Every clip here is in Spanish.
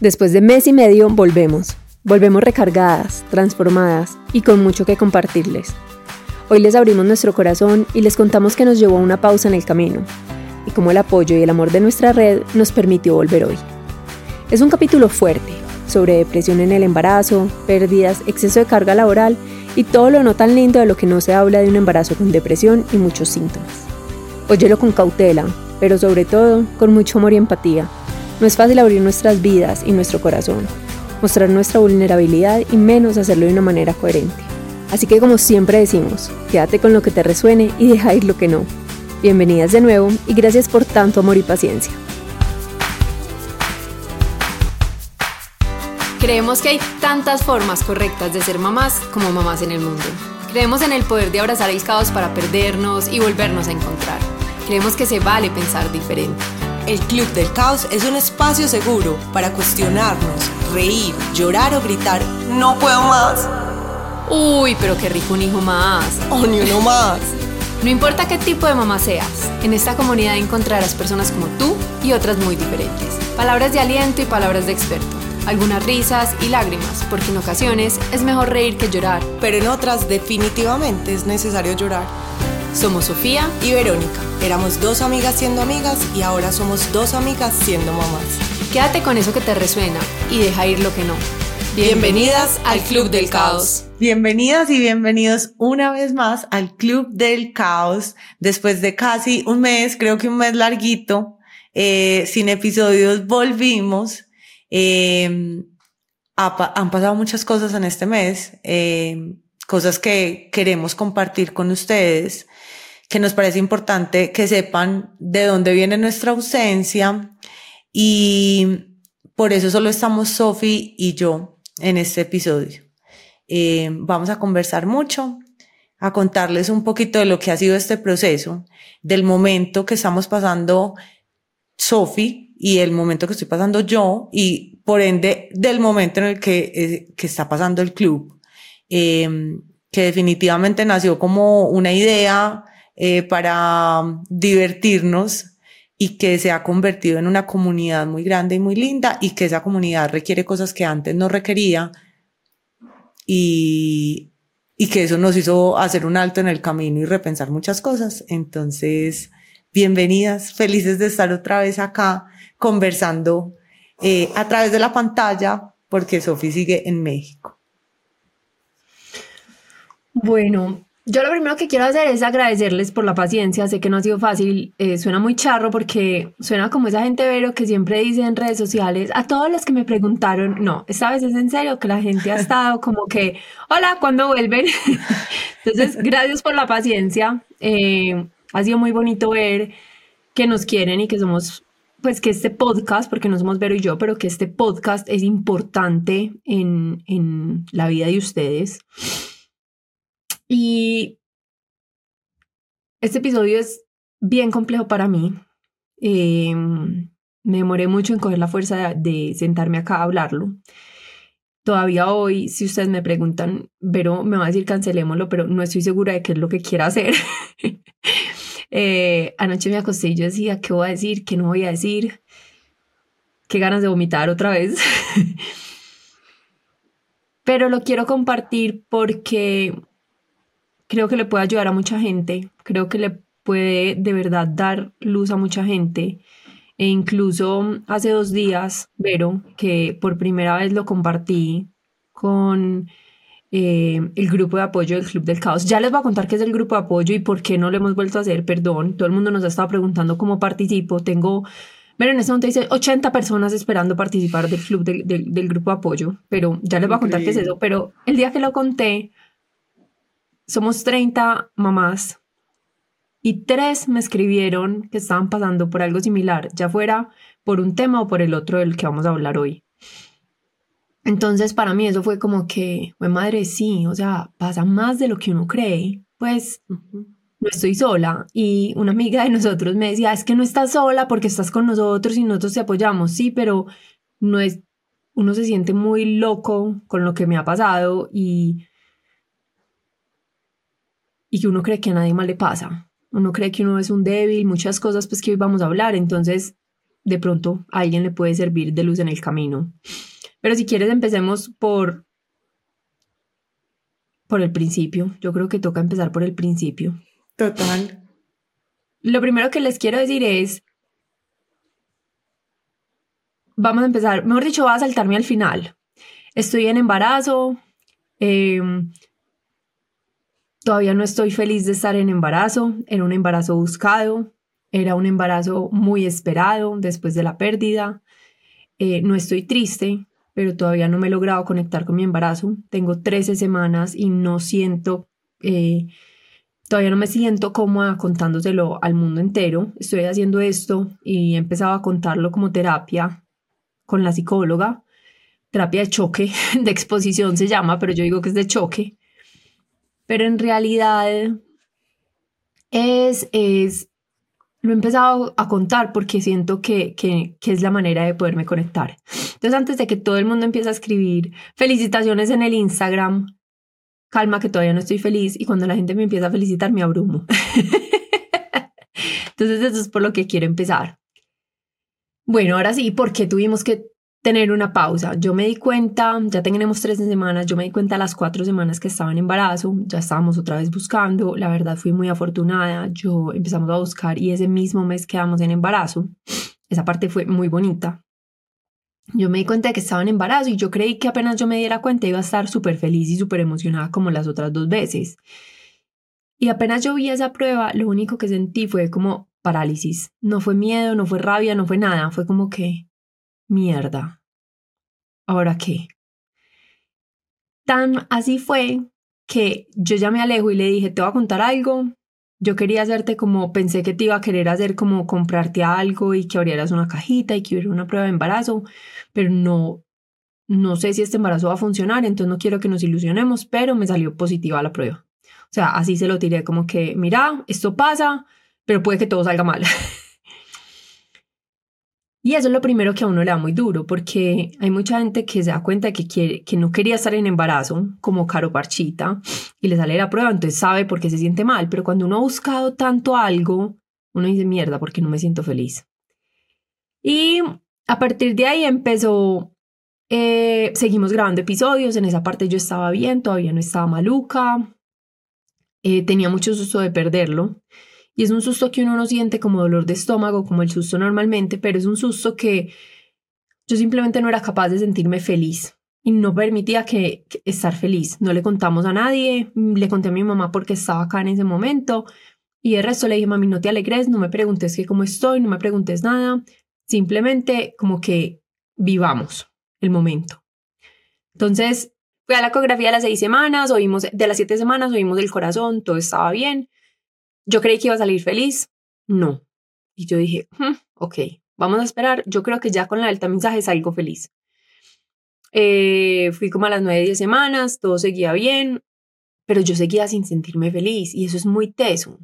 Después de mes y medio volvemos. Volvemos recargadas, transformadas y con mucho que compartirles. Hoy les abrimos nuestro corazón y les contamos que nos llevó a una pausa en el camino y cómo el apoyo y el amor de nuestra red nos permitió volver hoy. Es un capítulo fuerte sobre depresión en el embarazo, pérdidas, exceso de carga laboral y todo lo no tan lindo de lo que no se habla de un embarazo con depresión y muchos síntomas. Óyelo con cautela, pero sobre todo con mucho amor y empatía no es fácil abrir nuestras vidas y nuestro corazón, mostrar nuestra vulnerabilidad y menos hacerlo de una manera coherente. Así que como siempre decimos, quédate con lo que te resuene y deja ir lo que no. Bienvenidas de nuevo y gracias por tanto amor y paciencia. Creemos que hay tantas formas correctas de ser mamás como mamás en el mundo. Creemos en el poder de abrazar el caos para perdernos y volvernos a encontrar. Creemos que se vale pensar diferente. El Club del Caos es un espacio seguro para cuestionarnos, reír, llorar o gritar, no puedo más. Uy, pero qué rico un hijo más. O ni uno más. No importa qué tipo de mamá seas, en esta comunidad encontrarás personas como tú y otras muy diferentes. Palabras de aliento y palabras de experto. Algunas risas y lágrimas, porque en ocasiones es mejor reír que llorar. Pero en otras definitivamente es necesario llorar. Somos Sofía y Verónica. Éramos dos amigas siendo amigas y ahora somos dos amigas siendo mamás. Quédate con eso que te resuena y deja ir lo que no. Bienvenidas al Club del Caos. Bienvenidas y bienvenidos una vez más al Club del Caos. Después de casi un mes, creo que un mes larguito, eh, sin episodios, volvimos. Eh, han pasado muchas cosas en este mes, eh, cosas que queremos compartir con ustedes que nos parece importante que sepan de dónde viene nuestra ausencia y por eso solo estamos Sofi y yo en este episodio. Eh, vamos a conversar mucho, a contarles un poquito de lo que ha sido este proceso, del momento que estamos pasando Sofi y el momento que estoy pasando yo y por ende del momento en el que, eh, que está pasando el club, eh, que definitivamente nació como una idea eh, para divertirnos y que se ha convertido en una comunidad muy grande y muy linda y que esa comunidad requiere cosas que antes no requería y, y que eso nos hizo hacer un alto en el camino y repensar muchas cosas. Entonces, bienvenidas, felices de estar otra vez acá conversando eh, a través de la pantalla porque Sofi sigue en México. Bueno, yo lo primero que quiero hacer es agradecerles por la paciencia. Sé que no ha sido fácil, eh, suena muy charro porque suena como esa gente vero que siempre dice en redes sociales a todos los que me preguntaron, no, esta vez es en serio que la gente ha estado como que, hola, ¿cuándo vuelven? Entonces, gracias por la paciencia. Eh, ha sido muy bonito ver que nos quieren y que somos, pues que este podcast, porque no somos Vero y yo, pero que este podcast es importante en, en la vida de ustedes. Y este episodio es bien complejo para mí. Em, me demoré mucho en coger la fuerza de, sentarme acá a hablarlo. Todavía hoy, si ustedes me preguntan, pero me va a decir cancelémoslo, pero no estoy segura de qué es lo que quiera hacer. Eh, anoche me acosté y yo decía, ¿qué voy a decir? ¿Qué no voy a decir? ¿Qué ganas de vomitar otra vez? pero lo quiero compartir porque creo que le puede ayudar a mucha gente, creo que le puede de verdad dar luz a mucha gente. E incluso hace dos días, Vero, que por primera vez lo compartí con eh, el grupo de apoyo del Club del Caos. Ya les voy a contar qué es el grupo de apoyo y por qué no lo hemos vuelto a hacer, perdón. Todo el mundo nos ha estado preguntando cómo participo. Tengo, Vero, en este momento dice 80 personas esperando participar del club del, del, grupo de apoyo, pero ya les voy a contar qué es eso. Pero el día que lo conté, somos 30 mamás y tres me escribieron que estaban pasando por algo similar, ya fuera por un tema o por el otro del que vamos a hablar hoy. Entonces, para mí eso fue como que, pues madre, sí, o sea, pasa más de lo que uno cree. Pues no estoy sola. Y una amiga de nosotros me decía, es que no estás sola porque estás con nosotros y nosotros te apoyamos. Sí, pero no es, uno se siente muy loco con lo que me ha pasado y y que uno cree que a nadie más le pasa. Uno cree que uno es un débil, muchas cosas pues que hoy vamos a hablar. Entonces, de pronto a alguien le puede servir de luz en el camino. Pero si quieres, empecemos por, por el principio. Yo creo que toca empezar por el principio. Total. Lo primero que les quiero decir es, vamos a empezar, mejor dicho, voy a saltarme al final. Estoy en embarazo. Em, todavía no estoy feliz de estar en embarazo. Era un embarazo buscado. Era un embarazo muy esperado después de la pérdida. Eh, no estoy triste, pero todavía no me he logrado conectar con mi embarazo. Tengo 13 semanas y no siento, eh, todavía no me siento cómoda contándoselo al mundo entero. Estoy haciendo esto y he empezado a contarlo como terapia con la psicóloga. Terapia de choque, de exposición se llama, pero yo digo que es de choque. Pero en realidad es, es lo he empezado a contar porque siento que, que, que, es la manera de poderme conectar. Entonces, antes de que todo el mundo empiece a escribir felicitaciones en el Instagram, calma que todavía no estoy feliz y cuando la gente me empieza a felicitar me abrumo. Entonces, eso es por lo que quiero empezar. Bueno, ahora sí, ¿por qué tuvimos que tener una pausa. Yo me di cuenta, ya tenemos tres semanas, yo me di cuenta las cuatro semanas que estaba en embarazo, ya estábamos otra vez buscando, la verdad fui muy afortunada, yo empezamos a buscar y ese mismo mes quedamos en embarazo. Esa parte fue muy bonita. Yo me di cuenta de que estaba en embarazo y yo creí que apenas yo me diera cuenta iba a estar súper feliz y súper emocionada como las otras dos veces. Y apenas yo vi esa prueba, lo único que sentí fue como parálisis. No fue miedo, no fue rabia, no fue nada. Fue como que, mierda. ¿Ahora qué? Tan así fue que yo ya me alejo y le dije, te voy a contar algo. Yo quería hacerte como, pensé que te iba a querer hacer como comprarte algo y que abrieras una cajita y que hubiera una prueba de embarazo, pero no, no sé si este embarazo va a funcionar, entonces no quiero que nos ilusionemos, pero me salió positiva la prueba. O sea, así se lo tiré como que, mira, esto pasa, pero puede que todo salga mal. Y eso es lo primero que a uno le da muy duro, porque hay mucha gente que se da cuenta que, quiere, que no quería estar en embarazo, como Caro Parchita, y le sale la prueba, entonces sabe por qué se siente mal. Pero cuando uno ha buscado tanto algo, uno dice, mierda, porque no me siento feliz. Y a partir de ahí empezó, eh, seguimos grabando episodios, en esa parte yo estaba bien, todavía no estaba maluca, eh, tenía mucho susto de perderlo. Y es un susto que uno no siente como dolor de estómago, como el susto normalmente, pero es un susto que yo simplemente no era capaz de sentirme feliz y no permitía que, estar feliz. No le contamos a nadie, le conté a mi mamá porque estaba acá en ese momento y el resto le dije, mami, no te alegres, no me preguntes que cómo estoy, no me preguntes nada, simplemente como que vivamos el momento. Entonces, fui a la ecografía de las seis semanas, oímos, de las siete semanas, oímos el corazón, todo estaba bien. Yo creí que iba a salir feliz. No. Y yo dije, hmm, ok, vamos a esperar. Yo creo que ya con la delta mensaje salgo feliz. Eh, fui como a las nueve, diez semanas, todo seguía bien, pero yo seguía sin sentirme feliz y eso es muy teso.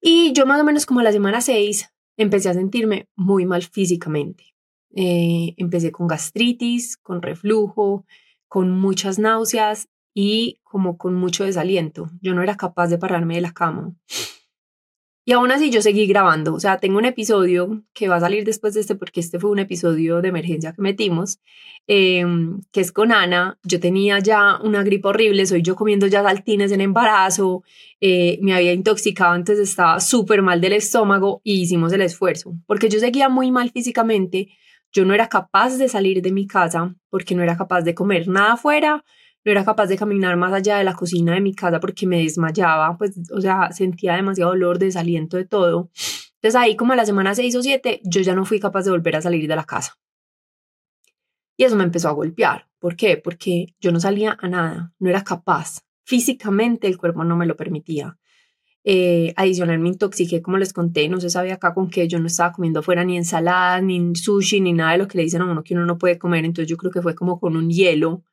Y yo más o menos como a la semana seis empecé a sentirme muy mal físicamente. Eh, empecé con gastritis, con reflujo, con muchas náuseas y como con mucho desaliento. Yo no era capaz de pararme de la cama. Y aún así yo seguí grabando. O sea, tengo un episodio que va a salir después de este porque este fue un episodio de emergencia que metimos, em, que es con Ana. Yo tenía ya una gripe horrible, soy yo comiendo ya saltines en embarazo, eh, me había intoxicado, antes estaba súper mal del estómago y hicimos el esfuerzo. Porque yo seguía muy mal físicamente, yo no era capaz de salir de mi casa porque no era capaz de comer nada afuera no era capaz de caminar más allá de la cocina de mi casa porque me desmayaba, pues, o sea, sentía demasiado dolor, desaliento de todo. Entonces ahí como a la semana 6 o 7, yo ya no fui capaz de volver a salir de la casa. Y eso me empezó a golpear. ¿Por qué? Porque yo no salía a nada, no era capaz. Físicamente el cuerpo no me lo permitía. Eh, adicional me intoxiqué, como les conté, no se sabía acá con qué, yo no estaba comiendo afuera ni ensaladas, ni sushi, ni nada de lo que le dicen a uno que uno no puede comer, entonces yo creo que fue como con un hielo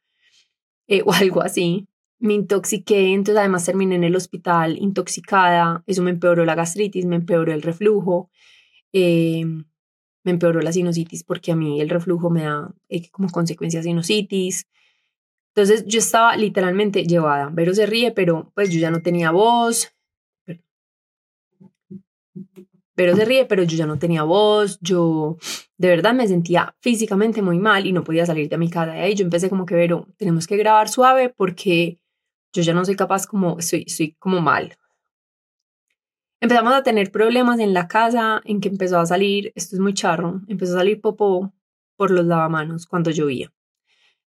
eh, o algo así. Me intoxiqué, entonces además terminé en el hospital intoxicada, eso me empeoró la gastritis, me empeoró el reflujo, eh, me empeoró la sinusitis porque a mí el reflujo me da eh, como consecuencia sinusitis. Entonces yo estaba literalmente llevada. Vero se ríe, pero pues yo ya no tenía voz. Pero se ríe, pero yo ya no tenía voz, yo de verdad me sentía físicamente muy mal y no podía salir de mi casa. Y ahí yo empecé como que, Vero, tenemos que grabar suave porque yo ya no soy capaz como, estoy, estoy como mal. Empezamos a tener problemas en la casa en que empezó a salir, esto es muy charro, empezó a salir popó por los lavamanos cuando llovía.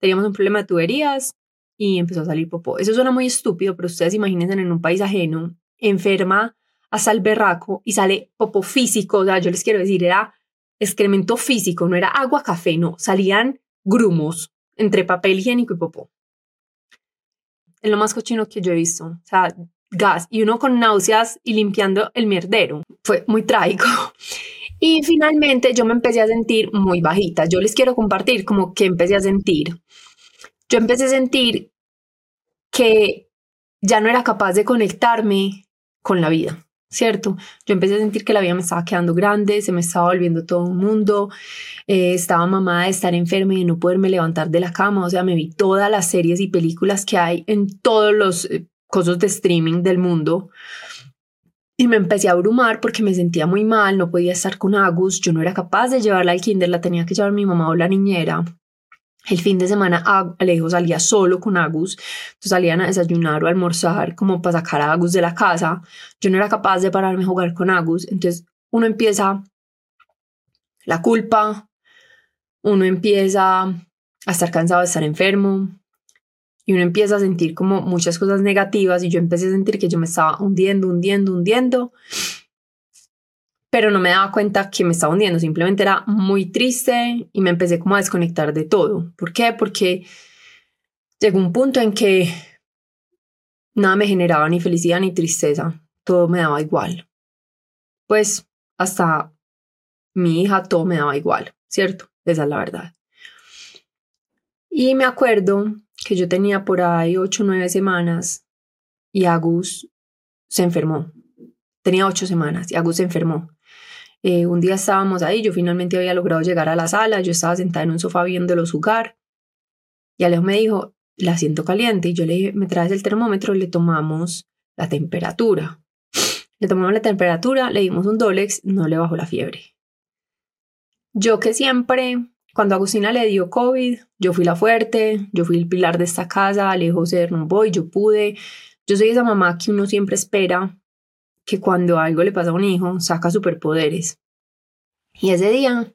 Teníamos un problema de tuberías y empezó a salir popó. Eso suena muy estúpido, pero ustedes imagínense en un país ajeno, enferma hasta el berraco y sale popó físico, o sea, yo les quiero decir, era excremento físico, no era agua, café, no, salían grumos entre papel higiénico y popó. Es lo más cochino que yo he visto, o sea, gas y uno con náuseas y limpiando el mierdero. Fue muy trágico. Y finalmente yo me empecé a sentir muy bajita. Yo les quiero compartir como que empecé a sentir. Yo empecé a sentir que ya no era capaz de conectarme con la vida. ¿Cierto? Yo empecé a sentir que la vida me estaba quedando grande, se me estaba volviendo todo un mundo, eh, estaba mamada de estar enferma y de no poderme levantar de la cama, o sea, me vi todas las series y películas que hay en todos los eh, cosas de streaming del mundo. Y me empecé a abrumar porque me sentía muy mal, no podía estar con Agus, yo no era capaz de llevarla al kinder, la tenía que llevar mi mamá o la niñera. El fin de semana Alejo salía solo con Agus, entonces salían a desayunar o a almorzar como para sacar a Agus de la casa. Yo no era capaz de pararme a jugar con Agus, entonces uno empieza la culpa, uno empieza a estar cansado de estar enfermo y uno empieza a sentir como muchas cosas negativas y yo empecé a sentir que yo me estaba hundiendo, hundiendo, hundiendo pero no me daba cuenta que me estaba hundiendo, simplemente era muy triste y me empecé como a desconectar de todo. ¿Por qué? Porque llegó un punto en que nada me generaba ni felicidad ni tristeza, todo me daba igual. Pues hasta mi hija todo me daba igual, ¿cierto? Esa es la verdad. Y me acuerdo que yo tenía por ahí ocho o nueve semanas y Agus se enfermó. Tenía ocho semanas y Agus se enfermó. Eh, un día estábamos ahí, yo finalmente había logrado llegar a la sala, yo estaba sentada en un sofá viéndolo jugar y Alejo me dijo, la siento caliente y yo le dije, me traes el termómetro le tomamos la temperatura. Le tomamos la temperatura, le dimos un Dolex, no le bajó la fiebre. Yo que siempre, cuando Agustina le dio COVID, yo fui la fuerte, yo fui el pilar de esta casa, Alejo se derrumbó y yo pude. Yo soy esa mamá que uno siempre espera que cuando algo le pasa a un hijo, saca superpoderes. Y ese día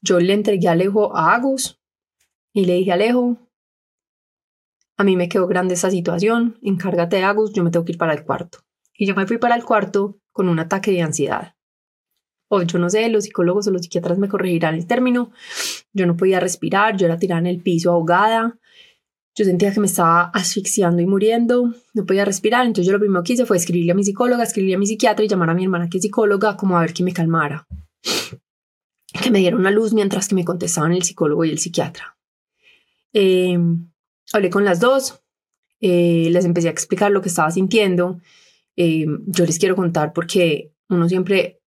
yo le entregué a Alejo a Agus y le dije Alejo, a mí me quedó grande esa situación, encárgate de Agus, yo me tengo que ir para el cuarto. Y yo me fui para el cuarto con un ataque de ansiedad. O yo no sé, los psicólogos o los psiquiatras me corregirán el término. Yo no podía respirar, yo era tirada en el piso ahogada, yo sentía que me estaba asfixiando y muriendo, no podía respirar, entonces yo lo primero que hice fue escribirle a mi psicóloga, escribirle a mi psiquiatra y llamar a mi hermana que es psicóloga como a ver que me calmara, que me diera una luz mientras que me contestaban el psicólogo y el psiquiatra. Eh, hablé con las dos, eh, les empecé a explicar lo que estaba sintiendo. Eh, yo les quiero contar porque uno siempre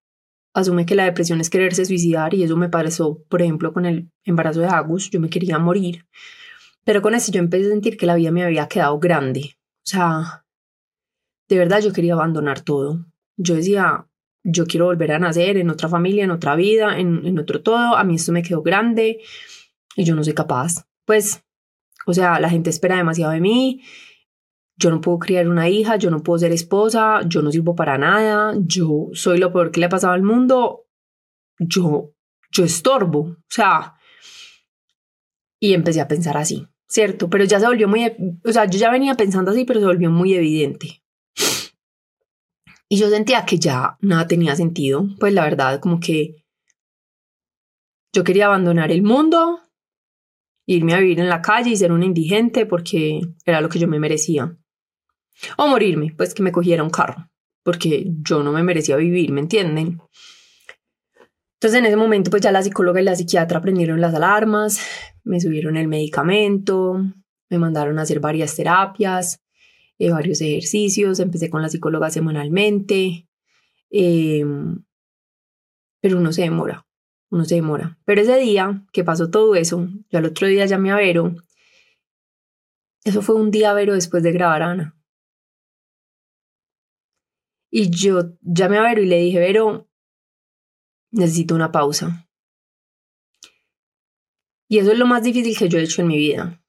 asume que la depresión es quererse suicidar y eso me pasó, por ejemplo, con el embarazo de Agus, yo me quería morir pero con eso yo empecé a sentir que la vida me había quedado grande. O sea, de verdad yo quería abandonar todo. Yo decía, yo quiero volver a nacer en otra familia, en otra vida, en, en otro todo. A mí esto me quedó grande y yo no soy capaz. Pues, o sea, la gente espera demasiado de mí. Yo no puedo criar una hija, yo no puedo ser esposa, yo no sirvo para nada, yo soy lo peor que le ha pasado al mundo. Yo, yo estorbo. O sea, y empecé a pensar así. ¿Cierto? Pero ya se volvió muy, o sea, yo ya venía pensando así, pero se volvió muy evidente. Y yo sentía que ya nada tenía sentido, pues la verdad, como que yo quería abandonar el mundo, irme a vivir en la calle y ser un indigente porque era lo que yo me merecía. O morirme, pues que me cogiera un carro, porque yo no me merecía vivir, ¿me entienden? Entonces en ese momento pues ya la psicóloga y la psiquiatra prendieron las alarmas, me subieron el medicamento, me mandaron a hacer varias terapias, eh, varios ejercicios, empecé con la psicóloga semanalmente, em, pero uno se demora, uno se demora. Pero ese día que pasó todo eso, yo al otro día llamé a Vero, eso fue un día Vero después de grabar Ana. Y yo llamé a Vero y le dije, Vero, necesito una pausa. Y eso es lo más difícil que yo he hecho en mi vida.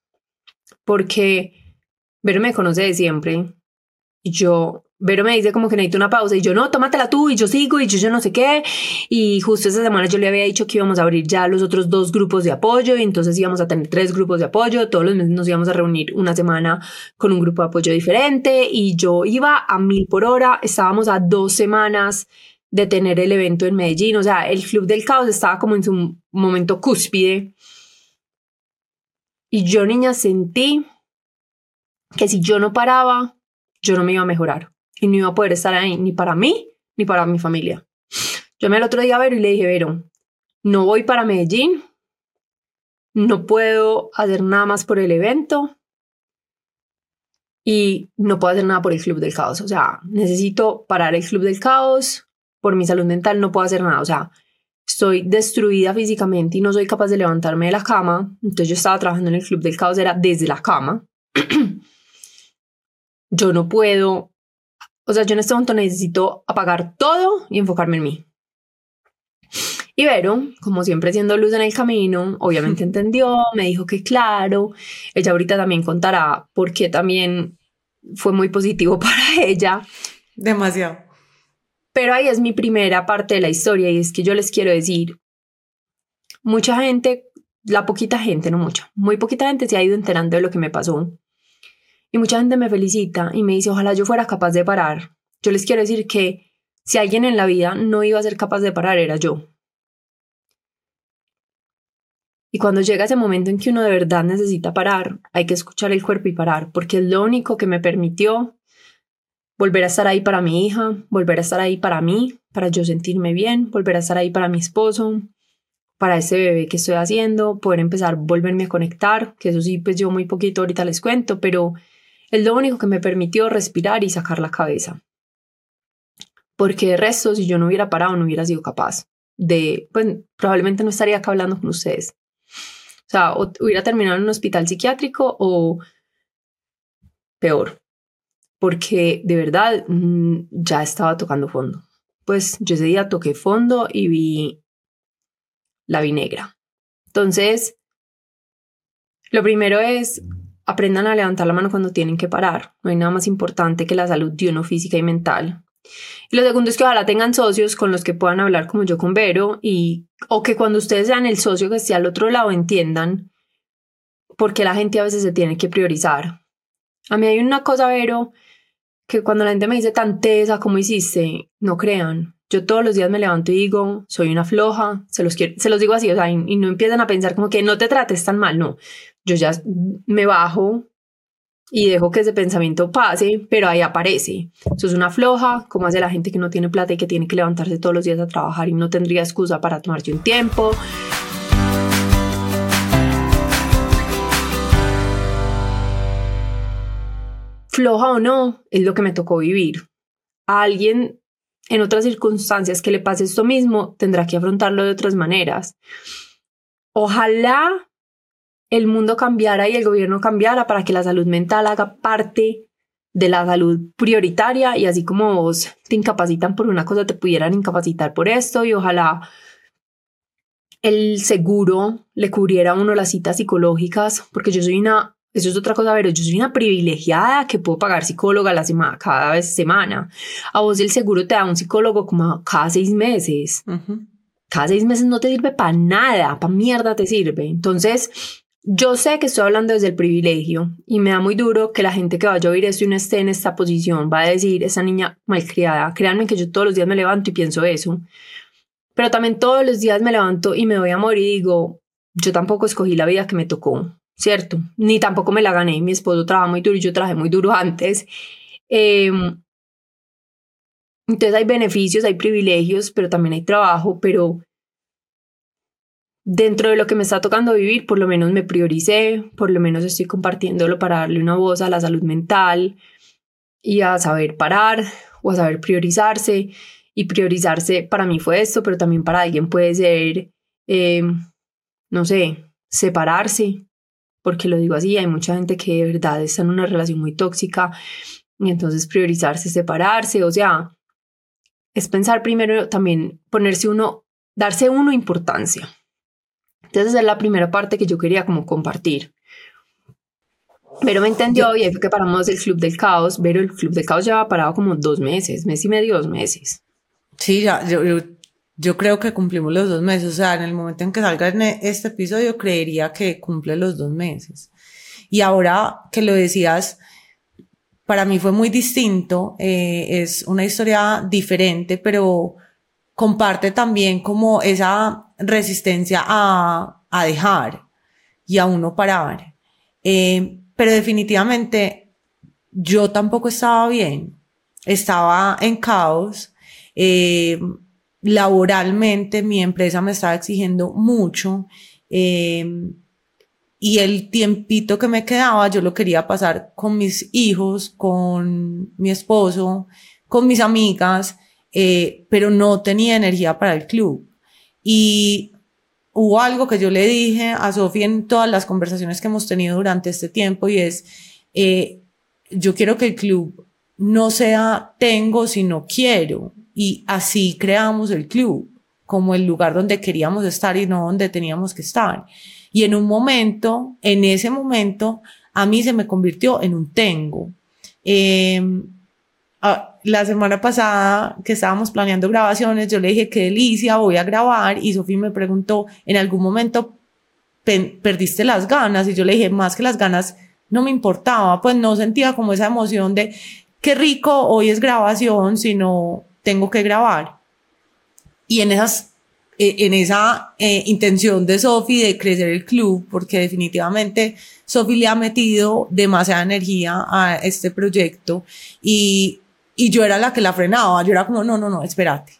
Porque Vero me conoce de siempre. Y yo, Vero me dice como que necesito una pausa. Y yo, no, tómatela tú. Y yo sigo. Y yo, yo no sé qué. Y justo esa semana yo le había dicho que íbamos a abrir ya los otros dos grupos de apoyo. Y entonces íbamos a tener tres grupos de apoyo. Todos los meses nos íbamos a reunir una semana con un grupo de apoyo diferente. Y yo iba a mil por hora. Estábamos a dos semanas de tener el evento en Medellín. O sea, el Club del Caos estaba como en su momento cúspide. Y yo, niña, sentí que si yo no paraba, yo no me iba a mejorar y no iba a poder estar ahí ni para mí ni para mi familia. Yo me el otro día a Vero y le dije, Vero, no voy para Medellín, no puedo hacer nada más por el evento y no puedo hacer nada por el Club del Caos. O sea, necesito parar el Club del Caos, por mi salud mental no puedo hacer nada. O sea, estoy destruida físicamente y no soy capaz de levantarme de la cama. Entonces yo estaba trabajando en el Club del Caos, era desde la cama. yo no puedo, o sea, yo en este momento necesito apagar todo y enfocarme en mí. Y Vero, como siempre siendo luz en el camino, obviamente entendió, me dijo que claro, ella ahorita también contará por qué también fue muy positivo para ella. Demasiado. Pero ahí es mi primera parte de la historia y es que yo les quiero decir, mucha gente, la poquita gente, no mucha, muy poquita gente se ha ido enterando de lo que me pasó. Y mucha gente me felicita y me dice, ojalá yo fuera capaz de parar. Yo les quiero decir que si alguien en la vida no iba a ser capaz de parar, era yo. Y cuando llega ese momento en que uno de verdad necesita parar, hay que escuchar el cuerpo y parar, porque es lo único que me permitió volver a estar ahí para mi hija, volver a estar ahí para mí, para yo sentirme bien, volver a estar ahí para mi esposo, para ese bebé que estoy haciendo, poder empezar volverme a conectar, que eso sí, pues yo muy poquito ahorita les cuento, pero es lo único que me permitió respirar y sacar la cabeza. Porque de resto, si yo no hubiera parado, no hubiera sido capaz de, pues probablemente no estaría acá hablando con ustedes. O sea, hubiera terminado en un hospital psiquiátrico o peor, porque de verdad mm, ya estaba tocando fondo. Pues yo ese día toqué fondo y vi la vi negra. Entonces, lo primero es aprendan a levantar la mano cuando tienen que parar. No hay nada más importante que la salud de uno física y mental. Y lo segundo es que ojalá tengan socios con los que puedan hablar como yo con Vero y o que cuando ustedes sean el socio que esté al otro lado entiendan porque la gente a veces se tiene que priorizar. A mí hay una cosa, Vero, que cuando la gente me dice tan tesa como hiciste, no crean. Yo todos los días me levanto y digo, soy una floja, se los, quiero, se los digo así, o sea, y, no empiezan a pensar como que no te trates tan mal, no. Yo ya me bajo y dejo que ese pensamiento pase, pero ahí aparece. Eso es una floja, como hace la gente que no tiene plata y que tiene que levantarse todos los días a trabajar y no tendría excusa para tomarse un tiempo. Floja o no, es lo que me tocó vivir. A alguien en otras circunstancias que le pase esto mismo, tendrá que afrontarlo de otras maneras. Ojalá el mundo cambiara y el gobierno cambiara para que la salud mental haga parte de la salud prioritaria y así como vos te incapacitan por una cosa, te pudieran incapacitar por esto y ojalá el seguro le cubriera a uno las citas psicológicas, porque yo soy una eso es otra cosa, pero yo soy una privilegiada que puedo pagar psicóloga la semana, cada vez semana. A vos el seguro te da un psicólogo como cada seis meses. Cada seis meses no te sirve para nada, para mierda te sirve. Entonces, yo sé que estoy hablando desde el privilegio y me da muy duro que la gente que vaya a oír esto y no esté en esta posición va a decir, esa niña malcriada. Créanme que yo todos los días me levanto y pienso eso. Pero también todos los días me levanto y me voy a morir y digo, yo tampoco escogí la vida que me tocó. ¿Cierto? Ni tampoco me la gané. Mi esposo trabaja muy duro y yo trabajé muy duro antes. Em, entonces hay beneficios, hay privilegios, pero también hay trabajo, pero dentro de lo que me está tocando vivir, por lo menos me prioricé, por lo menos estoy compartiéndolo para darle una voz a la salud mental y a saber parar o a saber priorizarse. Y priorizarse para mí fue esto, pero también para alguien puede ser, em, no sé, separarse, porque lo digo así, hay mucha gente que de verdad está en una relación muy tóxica y entonces priorizarse, separarse, o sea, es pensar primero también, ponerse uno darse uno importancia. Entonces esa es la primera parte que yo quería como compartir. Pero me entendió y ahí fue que paramos el Club del Caos, pero el Club del Caos lleva parado como dos meses, mes y medio, dos meses. Sí, ya, yo, yo, creo que cumplimos los dos meses, o sea, en el momento en que salga este episodio creería que cumple los dos meses. Y ahora que lo decías, para mí fue muy distinto, eh, es una historia diferente, pero comparte también como esa resistencia a, a dejar y a uno parar. Eh, pero definitivamente yo tampoco estaba bien, estaba en caos. Eh, laboralmente mi empresa me estaba exigiendo mucho eh, y el tiempito que me quedaba yo lo quería pasar con mis hijos, con mi esposo, con mis amigas, eh, pero no tenía energía para el club. Y hubo algo que yo le dije a Sofía en todas las conversaciones que hemos tenido durante este tiempo y es, eh, yo quiero que el club no sea tengo, sino quiero. Y así creamos el club como el lugar donde queríamos estar y no donde teníamos que estar. Y en un momento, en ese momento, a mí se me convirtió en un tengo. Eh, la semana pasada que estábamos planeando grabaciones, yo le dije, qué delicia, voy a grabar. Y Sofía me preguntó, ¿en algún momento perdiste las ganas? Y yo le dije, más que las ganas, no me importaba, pues no sentía como esa emoción de, qué rico, hoy es grabación, sino tengo que grabar. Y en esas eh, en esa eh, intención de Sofi de crecer el club, porque definitivamente Sofi le ha metido demasiada energía a este proyecto y y yo era la que la frenaba, yo era como, no, no, no, espérate.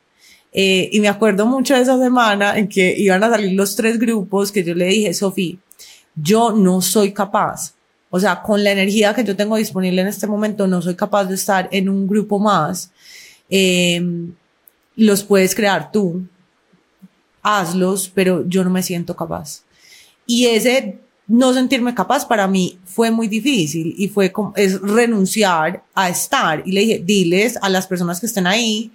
Eh, y me acuerdo mucho de esa semana en que iban a salir los tres grupos que yo le dije, Sofía, yo no soy capaz. O sea, con la energía que yo tengo disponible en este momento, no soy capaz de estar en un grupo más. Eh, los puedes crear tú, hazlos, pero yo no me siento capaz. Y ese no sentirme capaz para mí fue muy difícil y fue como, es renunciar a estar. Y le dije, diles a las personas que estén ahí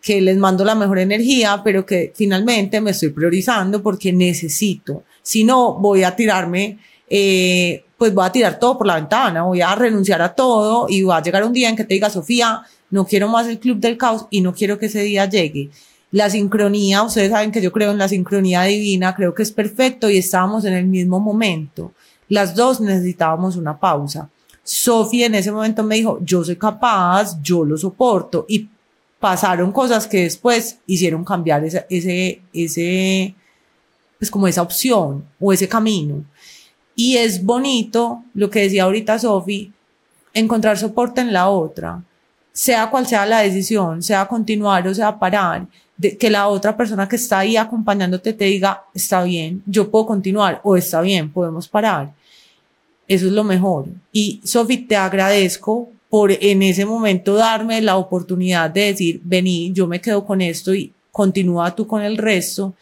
que les mando la mejor energía, pero que finalmente me estoy priorizando porque necesito. Si no, voy a tirarme, eh, pues voy a tirar todo por la ventana, voy a renunciar a todo y va a llegar un día en que te diga, Sofía, no quiero más el club del caos y no quiero que ese día llegue. La sincronía, ustedes saben que yo creo en la sincronía divina, creo que es perfecto y estábamos en el mismo momento. Las dos necesitábamos una pausa. Sofía en ese momento me dijo, yo soy capaz, yo lo soporto y pasaron cosas que después hicieron cambiar ese, ese, ese, pues como esa opción o ese camino. Y es bonito lo que decía ahorita Sofía, encontrar soporte en la otra, sea cual sea la decisión, sea continuar o sea parar, que la otra persona que está ahí acompañándote te diga, está bien, yo puedo continuar o está bien, podemos parar. Eso es lo mejor. Y Sofi, te agradezco por en ese momento darme la oportunidad de decir, vení, yo me quedo con esto y continúa tú con el resto.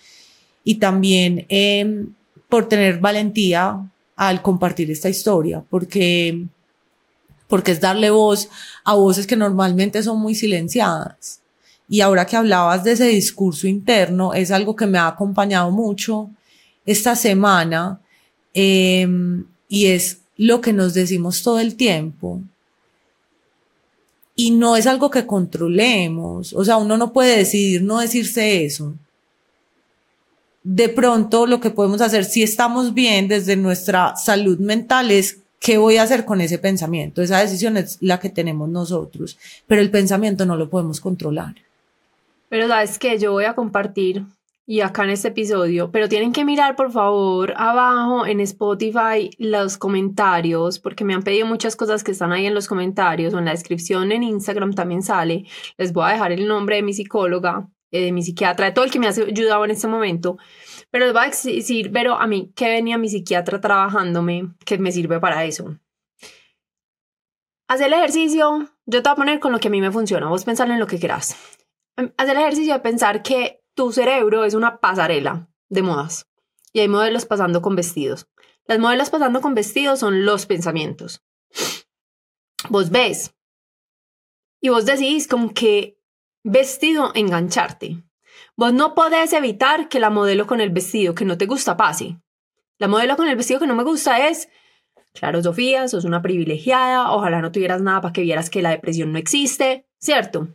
Y también eh, por tener valentía al compartir esta historia, porque, porque es darle voz a voces que normalmente son muy silenciadas. Y ahora que hablabas de ese discurso interno, es algo que me ha acompañado mucho esta semana em, y es lo que nos decimos todo el tiempo. Y no es algo que controlemos, o sea, uno no puede decidir no decirse eso. De pronto lo que podemos hacer si estamos bien desde nuestra salud mental es qué voy a hacer con ese pensamiento. Esa decisión es la que tenemos nosotros, pero el pensamiento no lo podemos controlar. Pero sabes que yo voy a compartir y acá en este episodio, pero tienen que mirar por favor abajo en Spotify los comentarios, porque me han pedido muchas cosas que están ahí en los comentarios o en la descripción en Instagram también sale. Les voy a dejar el nombre de mi psicóloga, eh, de mi psiquiatra, de todo el que me ha ayudado en este momento. Pero les voy a decir, pero a mí, ¿qué venía mi psiquiatra trabajándome que me sirve para eso? Hacer el ejercicio, yo te voy a poner con lo que a mí me funciona, vos pensar en lo que quieras. Em, hacer el ejercicio de pensar que tu cerebro es una pasarela de modas y hay modelos pasando con vestidos. Las modelos pasando con vestidos son los pensamientos. Vos ves y vos decidís con qué vestido engancharte. Vos no podés evitar que la modelo con el vestido que no te gusta pase. La modelo con el vestido que no me gusta es, claro, Sofía, sos una privilegiada, ojalá no tuvieras nada para que vieras que la depresión no existe, ¿cierto?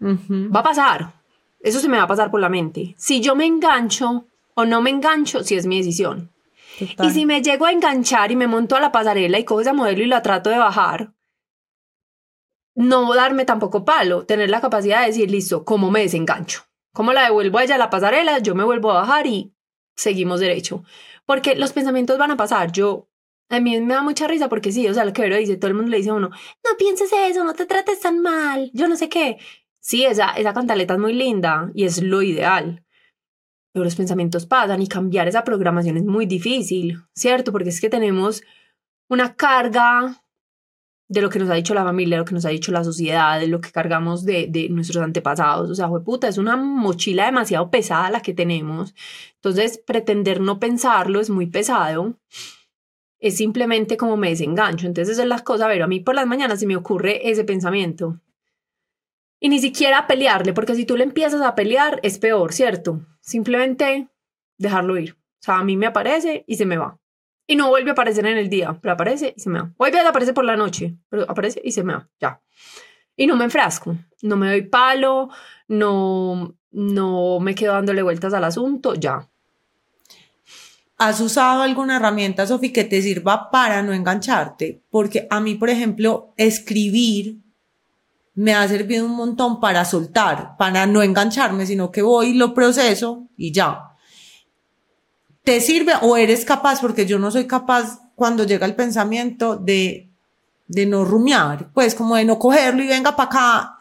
Va a pasar. Eso se me va a pasar por la mente. Si yo me engancho o no me engancho, si es mi decisión. Y si me llego a enganchar y me monto a la pasarela y cojo esa modelo y la trato de bajar, no darme tampoco palo, tener la capacidad de decir, listo, ¿cómo me desengancho? ¿Cómo la devuelvo a ella la pasarela? Yo me vuelvo a bajar y seguimos derecho. Porque los pensamientos van a pasar. Yo, a mí me da mucha risa porque sí, o sea, lo que Vero dice, todo el mundo le dice a uno, no pienses eso, no te trates tan mal, yo no sé qué. Sí, esa, esa cantaleta es muy linda y es lo ideal. Pero los pensamientos pasan y cambiar esa programación es muy difícil, ¿cierto? Porque es que tenemos una carga de lo que nos ha dicho la familia, de lo que nos ha dicho la sociedad, de lo que cargamos de, de nuestros antepasados. O sea, puta, es una mochila demasiado pesada la que tenemos. Entonces, pretender no pensarlo es muy pesado. Es simplemente como me desengancho. Entonces, es las cosas, pero a mí por las mañanas se me ocurre ese pensamiento. Y ni siquiera pelearle, porque si tú le empiezas a pelear, es peor, ¿cierto? Simplemente dejarlo ir. O sea, a mí me aparece y se me va y no vuelve a aparecer en el día, pero aparece y se me va. Vuelve a aparecer por la noche, pero aparece y se me va, ya. Y no me enfrasco, no me doy palo, no, no me quedo dándole vueltas al asunto, ya. ¿Has usado alguna herramienta, Sofi, que te sirva para no engancharte? Porque a mí, por ejemplo, escribir me ha servido un montón para soltar, para no engancharme, sino que voy, lo proceso y ya. ¿Te sirve o eres capaz? Porque yo no soy capaz cuando llega el pensamiento de, de no rumiar, pues como de no cogerlo y venga para acá.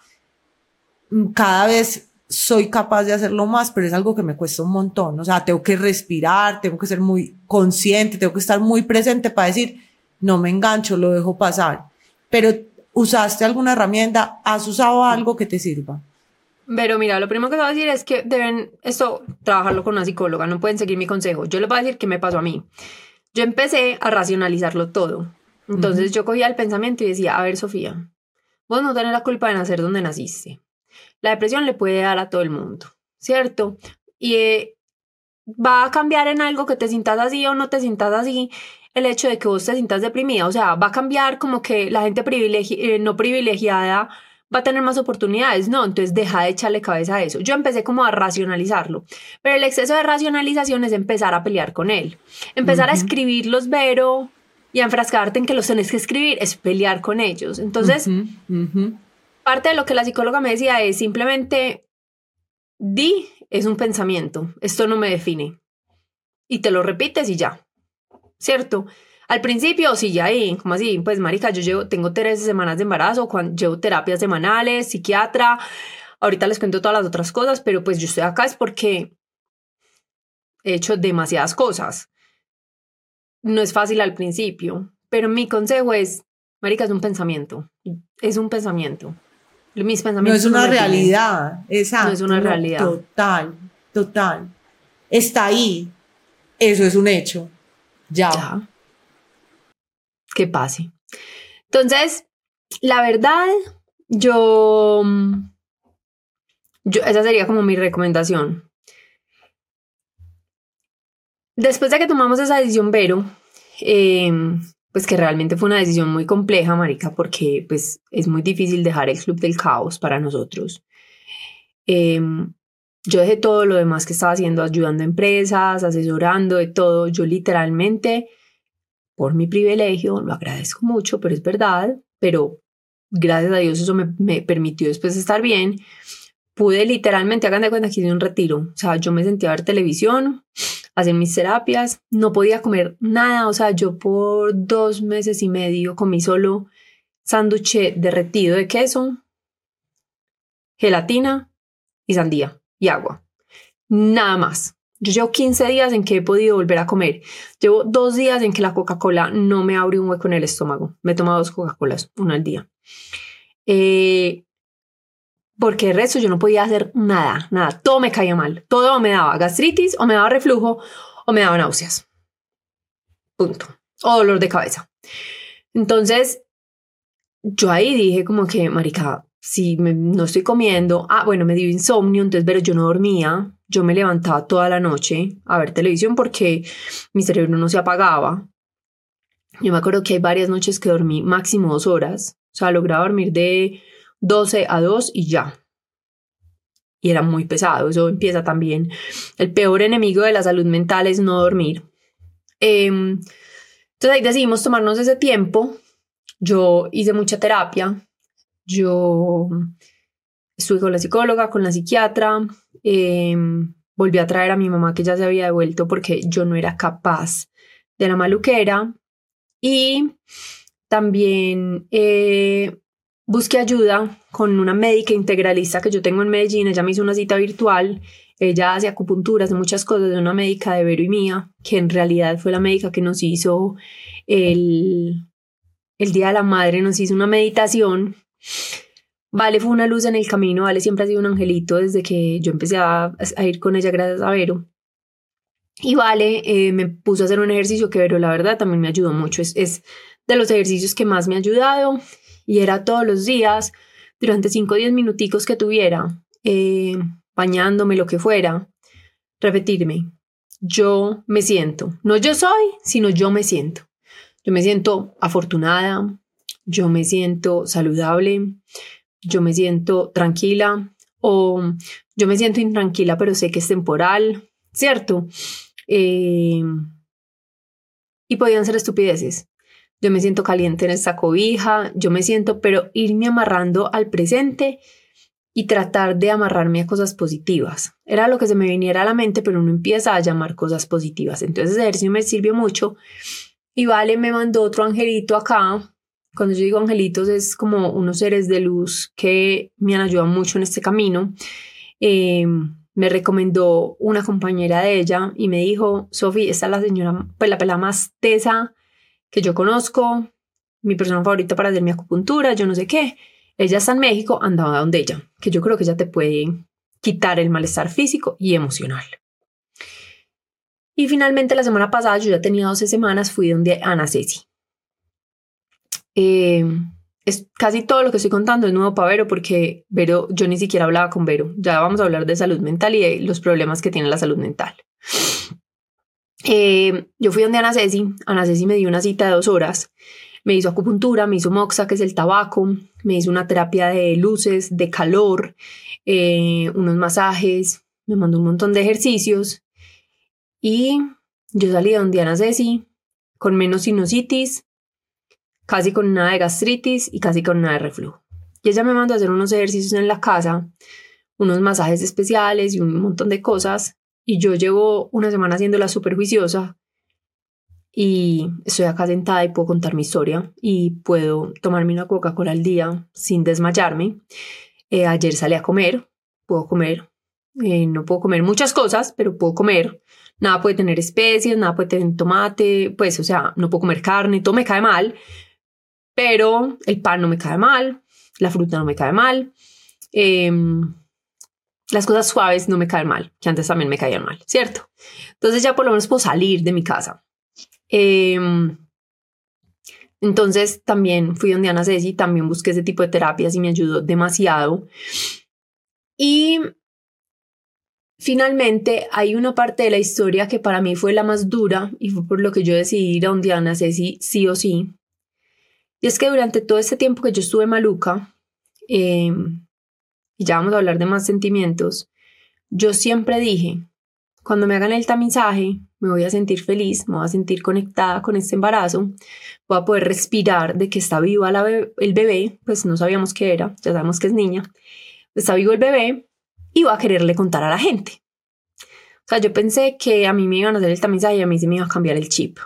Cada vez soy capaz de hacerlo más, pero es algo que me cuesta un montón. O sea, tengo que respirar, tengo que ser muy consciente, tengo que estar muy presente para decir, no me engancho, lo dejo pasar. Pero usaste alguna herramienta, has usado algo que te sirva. Pero mira, lo primero que te voy a decir es que deben esto trabajarlo con una psicóloga, no pueden seguir mi consejo. Yo les voy a decir qué me pasó a mí. Yo empecé a racionalizarlo todo. Entonces yo cogía el pensamiento y decía, a ver, Sofía, vos no tenés la culpa de nacer donde naciste. La depresión le puede dar a todo el mundo, ¿cierto? Y eh, va a cambiar en algo que te sientas así o no te sientas así el hecho de que vos te sientas deprimida. O sea, va a cambiar como que la gente eh, no privilegiada va a tener más oportunidades. No, entonces deja de echarle cabeza a eso. Yo empecé como a racionalizarlo, pero el exceso de racionalización es empezar a pelear con él, empezar a escribir los vero y a enfrascarte en que los tenés que escribir, es pelear con ellos. Entonces, parte de lo que la psicóloga me decía es simplemente, di es un pensamiento, esto no me define. Y te lo repites y ya, ¿cierto? Al principio, sí, ya ahí, como así, pues marica, yo llevo, tengo tres semanas de embarazo, cuando, llevo terapias semanales, psiquiatra, ahorita les cuento todas las otras cosas, pero pues yo estoy acá es porque he hecho demasiadas cosas. No es fácil al principio, pero mi consejo es, marica, es un pensamiento, es un pensamiento. Mis pensamientos no es una realidad, exacto. No es una realidad. Total, total. Está ahí. Eso es un hecho. ya. ya que pase. Entonces, la verdad, yo, yo, esa sería como mi recomendación. Después de que tomamos esa decisión, Vero, em, pues que realmente fue una decisión muy compleja, Marica, porque pues es muy difícil dejar el club del caos para nosotros. Em, yo dejé todo lo demás que estaba haciendo, ayudando a empresas, asesorando, de todo. Yo literalmente por mi privilegio, lo agradezco mucho, pero es verdad, pero gracias a Dios eso me, permitió después estar bien. Pude literalmente, hagan de cuenta que hice un retiro, o sea, yo me sentía a ver televisión, hacer mis terapias, no podía comer nada, o sea, yo por dos meses y medio comí solo sándwich derretido de queso, gelatina y sandía y agua. Nada más. Yo llevo 15 días en que he podido volver a comer. Llevo dos días en que la Coca-Cola no me abre un hueco en el estómago. Me he tomado dos Coca-Colas, una al día. Eh, porque el resto yo no podía hacer nada, nada. Todo me caía mal. Todo me daba gastritis o me daba reflujo o me daba náuseas. Punto. O dolor de cabeza. Entonces, yo ahí dije como que, marica, si no estoy comiendo, ah, bueno, me dio insomnio, entonces, pero yo no dormía, yo me levantaba toda la noche a ver televisión porque mi cerebro no se apagaba. Yo me acuerdo que hay varias noches que dormí máximo dos horas, o sea, lograba dormir de 12 a 2 y ya. Y era muy pesado, eso empieza también. El peor enemigo de la salud mental es no dormir. Em, entonces ahí decidimos tomarnos ese tiempo. Yo hice mucha terapia. Yo estuve con la psicóloga, con la psiquiatra. Em, volví a traer a mi mamá que ya se había devuelto porque yo no era capaz de la maluquera. Y también eh, busqué ayuda con una médica integralista que yo tengo en Medellín. Ella me hizo una cita virtual. Ella hace acupuntura, hace muchas cosas. Es una médica de Vero y mía, que en realidad fue la médica que nos hizo el, el Día de la Madre, nos hizo una meditación. Vale fue una luz en el camino. Vale siempre ha sido un angelito desde que yo empecé a, ir con ella gracias a Vero. Y Vale eh, me puso a hacer un ejercicio que Vero la verdad también me ayudó mucho. Es, de los ejercicios que más me ha ayudado y era todos los días, durante 5 o 10 minuticos que tuviera, eh, bañándome, lo que fuera, repetirme, yo me siento, no yo soy, sino yo me siento. Yo me siento afortunada, yo me siento saludable, yo me siento tranquila o yo me siento intranquila, pero sé que es temporal, ¿cierto? Eh, y podían ser estupideces. Yo me siento caliente en esta cobija, yo me siento, pero irme amarrando al presente y tratar de amarrarme a cosas positivas. Era lo que se me viniera a la mente, pero uno empieza a llamar cosas positivas. Entonces ese ejercicio me sirvió mucho. Y Vale me mandó otro angelito acá. Cuando yo digo angelitos es como unos seres de luz que me han ayudado mucho en este camino. Eh, me recomendó una compañera de ella y me dijo, Sofi, esta es la señora, pues la pela más tesa que yo conozco, mi persona favorita para hacer mi acupuntura, yo no sé qué. Ella está en México, andaba donde ella, que yo creo que ella te puede quitar el malestar físico y emocional. Y finalmente la semana pasada, yo ya tenía 12 semanas, fui donde Ana Ceci. Eh, es casi todo lo que estoy contando es nuevo para Vero porque Vero, yo ni siquiera hablaba con Vero. Ya vamos a hablar de salud mental y de los problemas que tiene la salud mental. Eh, yo fui donde Ana Ceci, Ana Ceci me dio una cita de dos horas, me hizo acupuntura, me hizo moxa, que es el tabaco, me hizo una terapia de luces, de calor, eh, unos masajes, me mandó un montón de ejercicios. Y yo salí de donde Ana Ceci con menos sinusitis, casi con nada de gastritis y casi con nada de reflujo. Y ella me mandó a hacer unos ejercicios en la casa, unos masajes especiales y un montón de cosas y yo llevo una semana haciéndola súper juiciosa y estoy acá sentada y puedo contar mi historia y puedo tomarme una Coca-Cola al día sin desmayarme. Eh, ayer salí a comer, puedo comer, eh, no puedo comer muchas cosas, pero puedo comer. Nada puede tener especies, nada puede tener tomate, pues, o sea, no puedo comer carne, todo me cae mal, pero el pan no me cae mal, la fruta no me cae mal. Eh, las cosas suaves no me caen mal, que antes también me caían mal, ¿cierto? Entonces ya por lo menos puedo salir de mi casa. Em, entonces también fui donde Ana Ceci, también busqué ese tipo de terapias y me ayudó demasiado. Y finalmente hay una parte de la historia que para mí fue la más dura y fue por lo que yo decidí ir a donde Ana Ceci sí o sí. Y es que durante todo este tiempo que yo estuve maluca, eh, y ya vamos a hablar de más sentimientos, yo siempre dije, cuando me hagan el tamizaje, me voy a sentir feliz, me voy a sentir conectada con este embarazo, voy a poder respirar de que está vivo el bebé, pues no sabíamos qué era, ya sabemos que es niña, está vivo el bebé y voy a quererle contar a la gente. O sea, yo pensé que a mí me iban a hacer el tamizaje y a mí se me iba a cambiar el chip.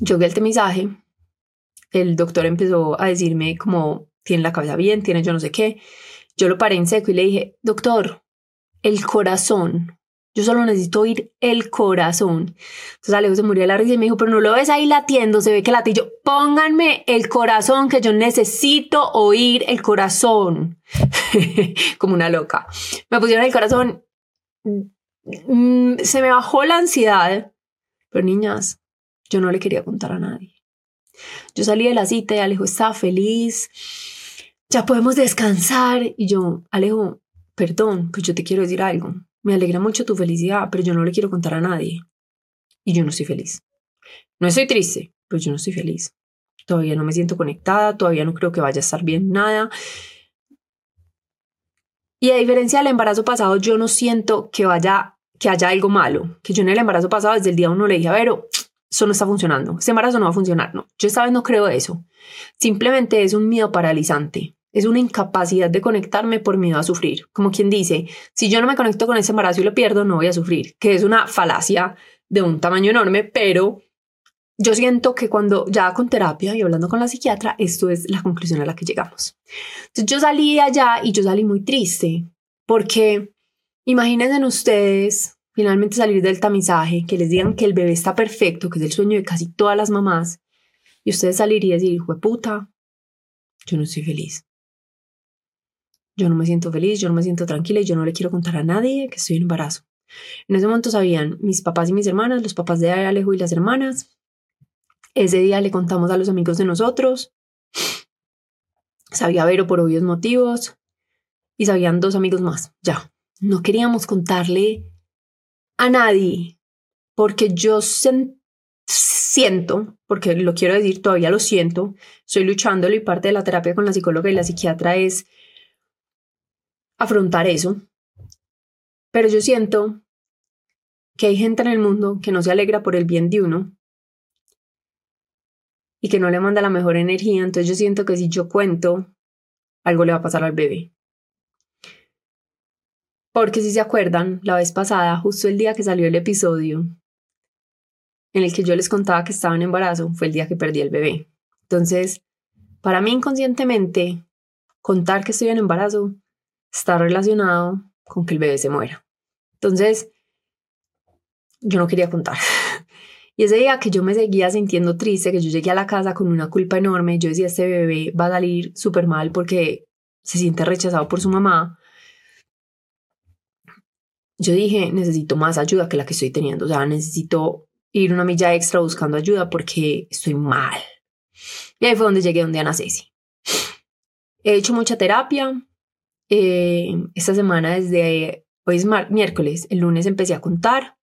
Yo vi el tamizaje, el doctor empezó a decirme como tiene la cabeza bien, tiene yo no sé qué. Yo lo paré en seco y le dije, doctor, el corazón. Yo solo necesito oír el corazón. Entonces Alejo se murió de la risa y me dijo, pero no lo ves ahí latiendo, se ve que late. Y yo, pónganme el corazón, que yo necesito oír el corazón. Como una loca. Me pusieron el corazón. Mm, se me bajó la ansiedad. Pero niñas, yo no le quería contar a nadie. Yo salí de la cita y Alejo estaba feliz ya podemos descansar. Y yo, Alejo, perdón, pues yo te quiero decir algo. Me alegra mucho tu felicidad, pero yo no le quiero contar a nadie. Y yo no estoy feliz. No estoy triste, pero yo no estoy feliz. Todavía no me siento conectada, todavía no creo que vaya a estar bien nada. Y a diferencia del embarazo pasado, yo no siento que vaya que haya algo malo, que yo en el embarazo pasado desde el día uno le dije, a ver, eso no está funcionando, ese embarazo no va a funcionar, no, yo esta vez no creo eso, simplemente es un miedo paralizante, es una incapacidad de conectarme por miedo a sufrir, como quien dice, si yo no me conecto con ese embarazo y lo pierdo, no voy a sufrir, que es una falacia de un tamaño enorme, pero yo siento que cuando ya con terapia y hablando con la psiquiatra, esto es la conclusión a la que llegamos. Entonces yo salí allá y yo salí muy triste, porque Imagínense ustedes finalmente salir del tamizaje, que les digan que el bebé está perfecto, que es el sueño de casi todas las mamás, y ustedes salir y decir, hijo puta, yo no estoy feliz. Yo no me siento feliz, yo no me siento tranquila y yo no le quiero contar a nadie que estoy en embarazo. En ese momento sabían mis papás y mis hermanas, los papás de Alejo y las hermanas. Ese día le contamos a los amigos de nosotros. Sabía Vero por obvios motivos. Y sabían dos amigos más. Ya, no queríamos contarle a nadie porque yo siento, porque lo quiero decir, todavía lo siento, estoy luchándolo y parte de la terapia con la psicóloga y la psiquiatra es afrontar eso. Pero yo siento que hay gente en el mundo que no se alegra por el bien de uno y que no le manda la mejor energía, entonces yo siento que si yo cuento, algo le va a pasar al bebé. Porque si se acuerdan, la vez pasada, justo el día que salió el episodio en el que yo les contaba que estaba en embarazo, fue el día que perdí el bebé. Entonces, para mí inconscientemente, contar que estoy en embarazo está relacionado con que el bebé se muera. Entonces, yo no quería contar. Y ese día que yo me seguía sintiendo triste, que yo llegué a la casa con una culpa enorme, yo decía, este bebé va a salir súper mal porque se siente rechazado por su mamá yo dije, necesito más ayuda que la que estoy teniendo, o sea, necesito ir una milla extra buscando ayuda porque estoy mal. Y ahí fue donde llegué donde Ana Ceci. He hecho mucha terapia. Eh, esta semana, desde hoy es miércoles, el lunes empecé a contar.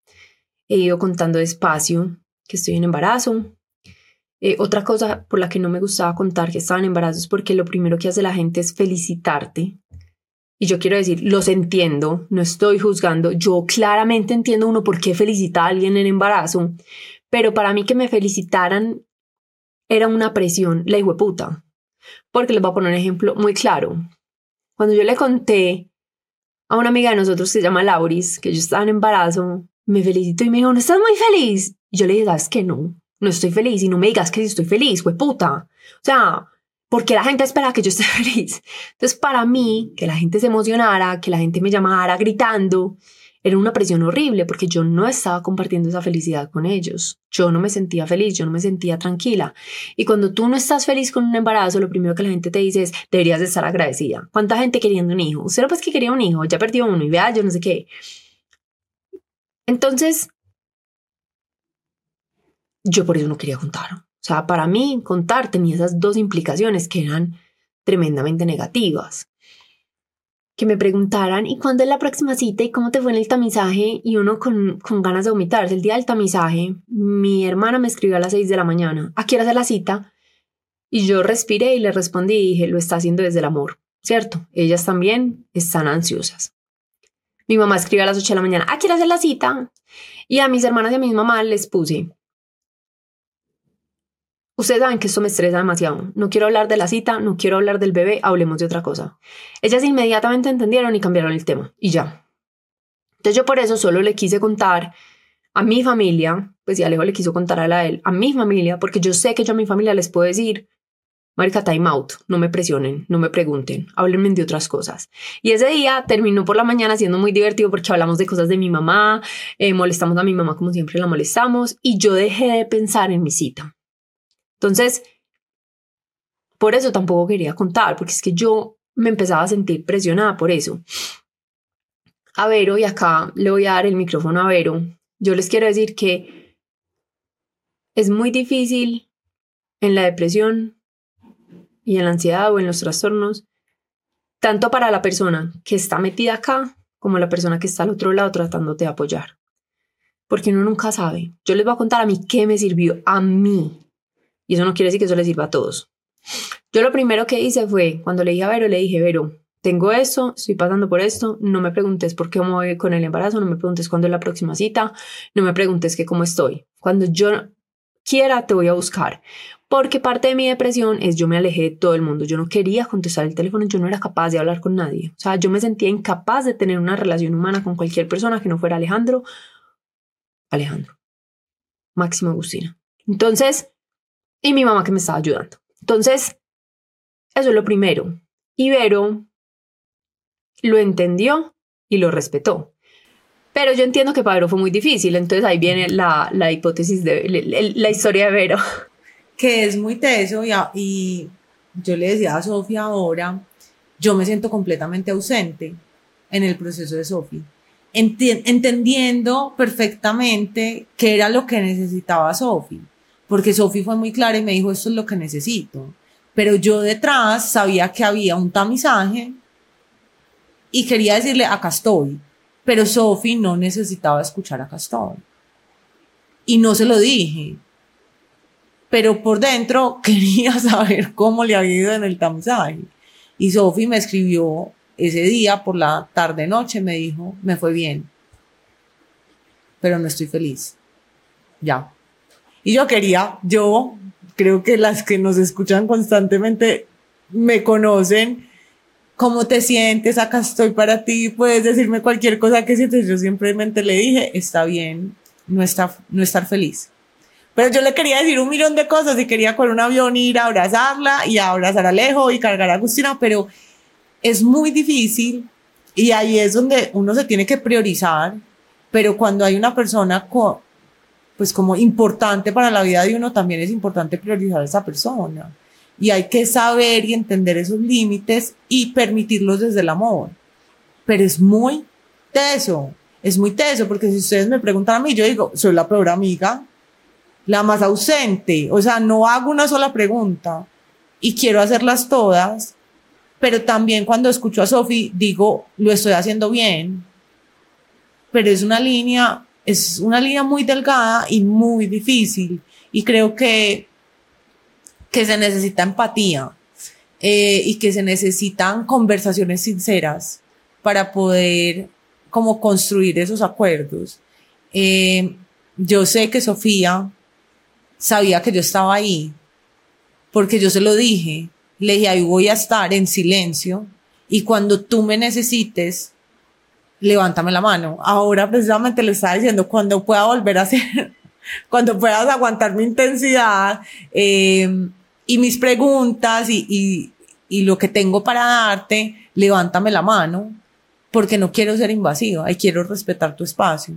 He ido contando despacio que estoy en embarazo. Eh, otra cosa por la que no me gustaba contar que estaba en embarazo es porque lo primero que hace la gente es felicitarte y yo quiero decir, los entiendo, no estoy juzgando, yo claramente entiendo uno por qué felicita a alguien en embarazo, pero para mí que me felicitaran era una presión, la hijo puta. Porque les voy a poner un ejemplo muy claro. Cuando yo le conté a una amiga de nosotros que se llama Lauris, que yo estaba en embarazo, me felicitó y me dijo, ¿no estás muy feliz? Y yo le dije, ¿sabes que no? No estoy feliz y no me digas que estoy feliz, puta. O sea, porque la gente espera que yo esté feliz. Entonces, para mí, que la gente se emocionara, que la gente me llamara gritando, era una presión horrible porque yo no estaba compartiendo esa felicidad con ellos. Yo no me sentía feliz, yo no me sentía tranquila. Y cuando tú no estás feliz con un embarazo, lo primero que la gente te dice es, deberías de estar agradecida. ¿Cuánta gente queriendo un hijo? Usted no pues que quería un hijo, ya perdió uno y vea, yo no sé qué. Entonces, yo por eso no quería contar. Sea, para mí contar tenía esas dos implicaciones que eran tremendamente negativas. Que me preguntaran, ¿y cuándo es la próxima cita? ¿Y cómo te fue en el tamizaje? Y uno con, con ganas de vomitarse. El día del tamizaje, mi hermana me escribió a las 6 de la mañana, ¿a qué hora es la cita? Y yo respiré y le respondí y dije, lo está haciendo desde el amor, ¿cierto? Ellas también están ansiosas. Mi mamá escribió a las 8 de la mañana, ¿a qué hora la cita? Y a mis hermanas y a mi mamá les puse, Ustedes saben que esto me estresa demasiado. No quiero hablar de la cita, no quiero hablar del bebé, hablemos de otra cosa. Ellas inmediatamente entendieron y cambiaron el tema y ya. Entonces yo por eso solo le quise contar a mi familia, pues si Alejo le quiso contar a, la, él, a mi familia, porque yo sé que yo a mi familia les puedo decir, marica, time out, no me presionen, no me pregunten, háblenme de otras cosas. Y ese día terminó por la mañana siendo muy divertido porque hablamos de cosas de mi mamá, eh, molestamos a mi mamá como siempre la molestamos y yo dejé de pensar en mi cita. Entonces, por eso tampoco quería contar, porque es que yo me empezaba a sentir presionada por eso. A Vero, y acá le voy a dar el micrófono a Vero, yo les quiero decir que es muy difícil en la depresión y en la ansiedad o en los trastornos tanto para la persona que está metida acá como la persona que está al otro lado tratándote de apoyar. Porque uno nunca sabe. Yo les voy a contar a mí qué me sirvió a mí. Y eso no quiere decir que eso le sirva a todos. Yo lo primero que hice fue, cuando le dije a Vero, le dije, Vero, tengo eso, estoy pasando por esto, no me preguntes por qué voy con el embarazo, no me preguntes cuándo es la próxima cita, no me preguntes que cómo estoy. Cuando yo quiera, te voy a buscar. Porque parte de mi depresión es yo me alejé de todo el mundo, yo no quería contestar el teléfono, yo no era capaz de hablar con nadie. O sea, yo me sentía incapaz de tener una relación humana con cualquier persona que no fuera Alejandro. Alejandro. Máximo Agustina. Entonces, y mi mamá que me estaba ayudando. Entonces, eso es lo primero. Ibero lo entendió y lo respetó. Pero yo entiendo que para Vero fue muy difícil, entonces ahí viene la, la hipótesis de la, historia de Vero. Que es muy teso y, y yo le decía a Sofía ahora, yo me siento completamente ausente en el proceso de Sofía, entendiendo perfectamente qué era lo que necesitaba Sofía, porque Sofía fue muy clara y me dijo, esto es lo que necesito, pero yo detrás sabía que había un tamizaje y quería decirle, acá estoy. Pero Sophie no necesitaba escuchar acá estoy. Y no se lo dije. Pero por dentro quería saber cómo le había ido en el tamizaje. Y Sophie me escribió ese día por la tarde noche, me dijo, me fue bien, pero no estoy feliz. Ya. Y yo quería, yo creo que las que nos escuchan constantemente me conocen ¿Cómo te sientes? Acá estoy para ti. Puedes decirme cualquier cosa que sientes. Yo simplemente le dije, está bien, no, está, no estar feliz. Pero yo le quería decir un millón de cosas y quería con un avión ir a abrazarla y a abrazar a Alejo y cargar a Agustina, pero es muy difícil y ahí es donde uno se tiene que priorizar. Pero cuando hay una persona pues como importante para la vida de uno, también es importante priorizar a esa persona. Y hay que saber y entender esos límites y permitirlos desde el amor. Pero es muy teso, es muy teso, porque si ustedes me preguntan a mí, yo digo, soy la peor amiga, la más ausente, o sea, no hago una sola pregunta y quiero hacerlas todas, pero también cuando escucho a Sofi digo, lo estoy haciendo bien, pero es una línea, es una línea muy delgada y muy difícil y creo que que se necesita empatía eh, y que se necesitan conversaciones sinceras para poder como construir esos acuerdos. Eh, yo sé que Sofía sabía que yo estaba ahí, porque yo se lo dije, le dije, ahí voy a estar en silencio y cuando tú me necesites, levántame la mano. Ahora precisamente le estaba diciendo, cuando pueda volver a hacer, cuando puedas aguantar mi intensidad, eh, y mis preguntas y, y, y lo que tengo para darte, levántame la mano, porque no quiero ser invasiva y quiero respetar tu espacio.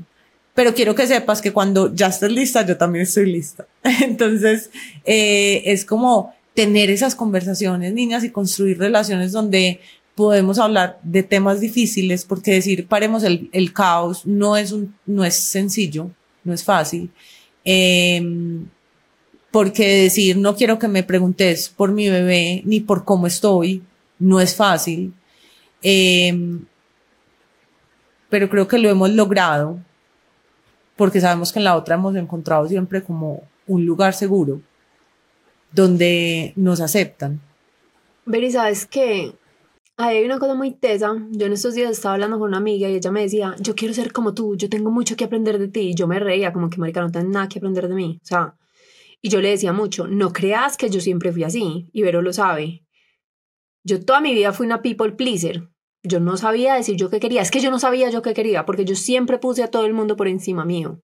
Pero quiero que sepas que cuando ya estés lista, yo también estoy lista. Entonces, eh, es como tener esas conversaciones, niñas, y construir relaciones donde podemos hablar de temas difíciles, porque decir, paremos el, el caos, no es, un, no es sencillo, no es fácil. Eh, porque decir no quiero que me preguntes por mi bebé ni por cómo estoy no es fácil. Em, pero creo que lo hemos logrado porque sabemos que en la otra hemos encontrado siempre como un lugar seguro donde nos aceptan. Beri, ¿sabes qué? Hay una cosa muy tesa. Yo en estos días estaba hablando con una amiga y ella me decía, yo quiero ser como tú, yo tengo mucho que aprender de ti. Y yo me reía como que, marica, no tengo nada que aprender de mí. O sea, y yo le decía mucho, no creas que yo siempre fui así, y Vero lo sabe. Yo toda mi vida fui una people pleaser. Yo no sabía decir yo qué quería, es que yo no sabía yo qué quería, porque yo siempre puse a todo el mundo por encima mío.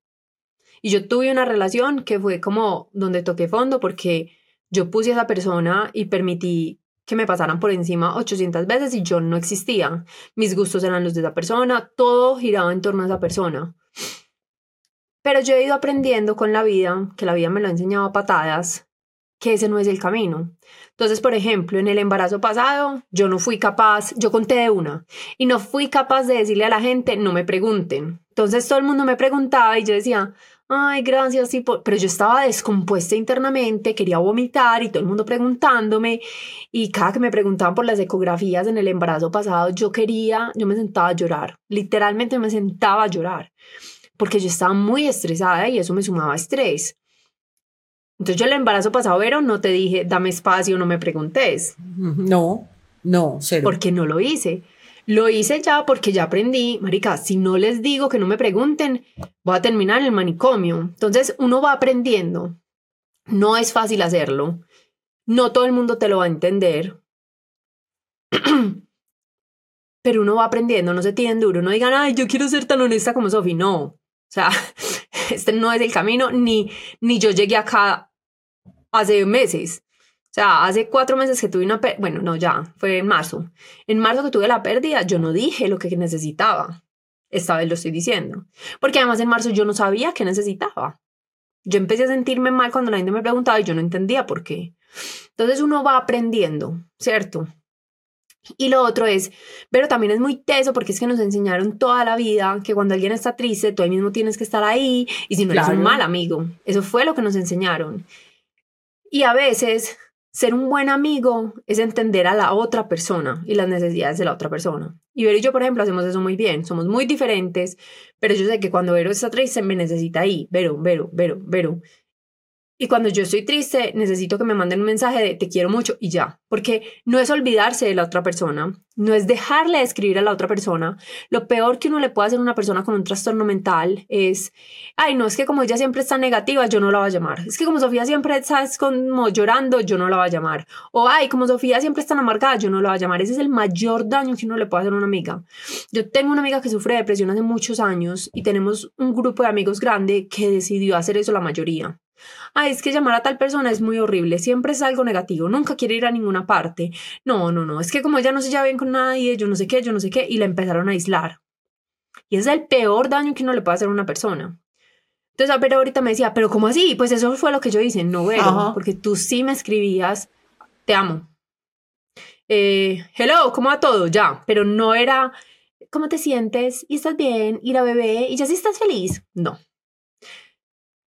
Y yo tuve una relación que fue como donde toqué fondo, porque yo puse a esa persona y permití que me pasaran por encima 800 veces y yo no existía. Mis gustos eran los de esa persona, todo giraba en torno a esa persona. Pero yo he ido aprendiendo con la vida, que la vida me lo ha enseñado a patadas, que ese no es el camino. Entonces, por ejemplo, en el embarazo pasado, yo no fui capaz, yo conté de una, y no fui capaz de decirle a la gente, no me pregunten. Entonces todo el mundo me preguntaba y yo decía, ay, gracias, sí, pero yo estaba descompuesta internamente, quería vomitar y todo el mundo preguntándome y cada que me preguntaban por las ecografías en el embarazo pasado, yo quería, yo me sentaba a llorar, literalmente me sentaba a llorar, porque yo estaba muy estresada y eso me sumaba estrés. Entonces yo el embarazo pasado, pero no te dije, dame espacio, no me preguntes. No, no, cero. Porque no lo hice. Lo hice ya porque ya aprendí, marica, si no les digo que no me pregunten, voy a terminar el manicomio. Entonces uno va aprendiendo. No es fácil hacerlo. No todo el mundo te lo va a entender. Pero uno va aprendiendo, no se tienen duro. No digan, ay, yo quiero ser tan honesta como Sofi. No. O sea, este no es el camino, ni, ni yo llegué acá hace meses. O sea, hace cuatro meses que tuve una, bueno, no, ya, fue en marzo. En marzo que tuve la pérdida, yo no dije lo que necesitaba. Esta vez lo estoy diciendo. Porque además en marzo yo no sabía qué necesitaba. Yo empecé a sentirme mal cuando la gente me preguntaba y yo no entendía por qué. Entonces uno va aprendiendo, ¿cierto? Y lo otro es, pero también es muy teso porque es que nos enseñaron toda la vida que cuando alguien está triste, tú ahí mismo tienes que estar ahí y si no eres un mal amigo. Eso fue lo que nos enseñaron. Y a veces ser un buen amigo es entender a la otra persona y las necesidades de la otra persona. Y Vero y yo, por ejemplo, hacemos eso muy bien. Somos muy diferentes, pero yo sé que cuando Vero está triste me necesita ahí. Vero, Vero, Vero, Vero. Y cuando yo estoy triste, necesito que me manden un mensaje de te quiero mucho y ya, porque no es olvidarse de la otra persona, no es dejarle de escribir a la otra persona. Lo peor que uno le puede hacer a una persona con un trastorno mental es, ay, no, es que como ella siempre está negativa, yo no la voy a llamar. Es que como Sofía siempre está como llorando, yo no la voy a llamar. O, ay, como Sofía siempre está amargada, yo no la voy a llamar. Ese es el mayor daño que uno le puede hacer a una amiga. Yo tengo una amiga que sufre de depresión hace muchos años y tenemos un grupo de amigos grande que decidió hacer eso la mayoría Ay, es que llamar a tal persona es muy horrible, siempre es algo negativo, nunca quiere ir a ninguna parte. No, no, no, es que como ella no se lleva bien con nadie, yo no sé qué, yo no sé qué, y la empezaron a aislar. Y es el peor daño que uno le puede hacer a una persona. Entonces, a ver, ahorita me decía, pero ¿cómo así? Pues eso fue lo que yo hice, no veo, porque tú sí me escribías, te amo. Eh, hello, ¿cómo va todo? Ya, pero no era, ¿cómo te sientes? ¿Y estás bien? ¿Y la bebé? ¿Y ya sí estás feliz? No.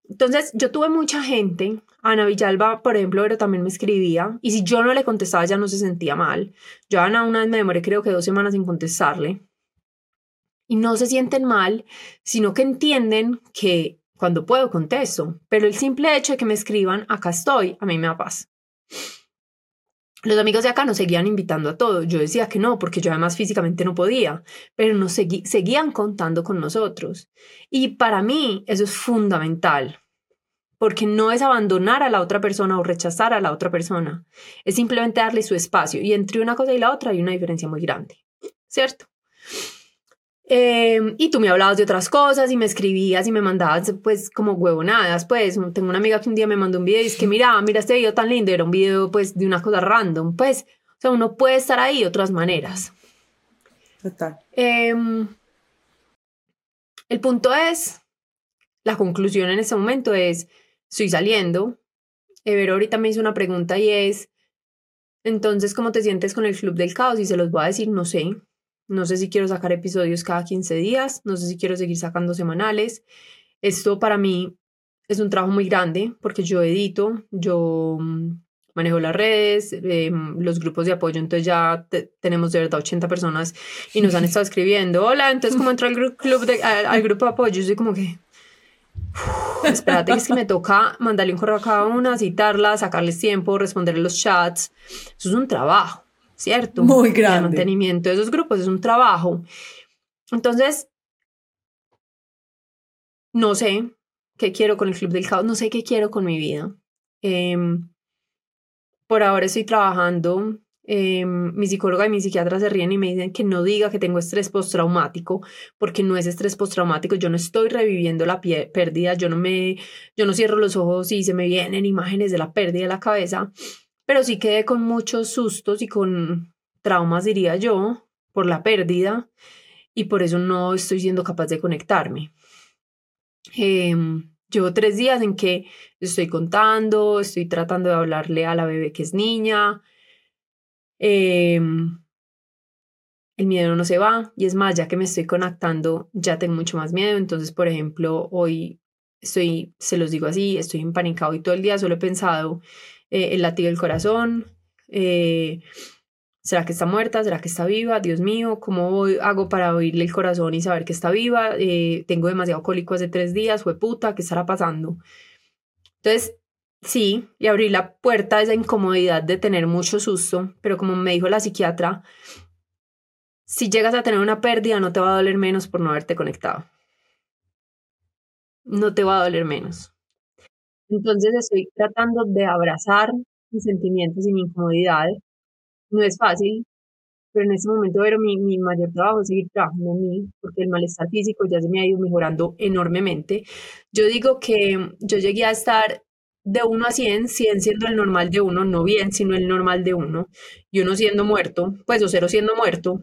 Entonces, yo tuve mucha gente, Ana Villalba, por ejemplo, pero también me escribía, y si yo no le contestaba, ya no se sentía mal. Yo Ana una vez me demoré creo que dos semanas sin contestarle. Y no se sienten mal, sino que entienden que cuando puedo contesto, pero el simple hecho de que me escriban, acá estoy, a mí me da paz. Los amigos de acá nos seguían invitando a todo. Yo decía que no, porque yo además físicamente no podía, pero nos seguían contando con nosotros. Y para mí eso es fundamental, porque no es abandonar a la otra persona o rechazar a la otra persona, es simplemente darle su espacio. Y entre una cosa y la otra hay una diferencia muy grande, ¿cierto? Em, y tú me hablabas de otras cosas y me escribías y me mandabas pues como huevonadas, pues tengo una amiga que un día me mandó un video y es que mira, mira este video tan lindo, era un video pues de una cosa random, pues, o sea, uno puede estar ahí de otras maneras. Total. Em, el punto es, la conclusión en este momento es, estoy saliendo, Evero ahorita me hizo una pregunta y es, entonces, ¿cómo te sientes con el Club del Caos? Y se los voy a decir, no sé, no sé si quiero sacar episodios cada 15 días, no sé si quiero seguir sacando semanales. Esto para mí es un trabajo muy grande porque yo edito, yo mm, manejo las redes, em, los grupos de apoyo, entonces ya tenemos de verdad 80 personas y nos han estado escribiendo, hola, entonces como entro al, club de, al, grupo de apoyo, yo soy como que, espérate, es que me toca mandarle un correo a cada una, citarla, sacarles tiempo, responderle los chats, eso es un trabajo. ¿Cierto? Muy grande. El mantenimiento de esos grupos es un trabajo. Entonces, no sé qué quiero con el Club del Caos, no sé qué quiero con mi vida. Em, por ahora estoy trabajando. Em, mi psicóloga y mi psiquiatra se ríen y me dicen que no diga que tengo estrés postraumático, porque no es estrés postraumático, yo no estoy reviviendo la pérdida, yo no me, yo no cierro los ojos y se me vienen imágenes de la pérdida de la cabeza, pero sí quedé con muchos sustos y con traumas, diría yo, por la pérdida y por eso no estoy siendo capaz de conectarme. Em, llevo tres días en que estoy contando, estoy tratando de hablarle a la bebé que es niña. Em, el miedo no se va y es más, ya que me estoy conectando, ya tengo mucho más miedo. Entonces, por ejemplo, hoy estoy, se los digo así, estoy empanicado y todo el día solo he pensado eh, el latido del corazón, eh, ¿será que está muerta? ¿Será que está viva? Dios mío, ¿cómo hago para oírle el corazón y saber que está viva? Eh, tengo demasiado cólico hace tres días, fue puta, ¿qué estará pasando? Entonces, sí, le abrí la puerta a esa incomodidad de tener mucho susto, pero como me dijo la psiquiatra, si llegas a tener una pérdida no te va a doler menos por no haberte conectado. No te va a doler menos. Entonces estoy tratando de abrazar mis sentimientos y mi incomodidad. No es fácil, pero en este momento pero mi, mi mayor trabajo es seguir trabajando en mí, porque el malestar físico ya se me ha ido mejorando enormemente. Yo digo que yo llegué a estar de 1 a 100, 100 siendo el normal de uno, no bien, sino el normal de uno, y uno siendo muerto, pues o cero siendo muerto.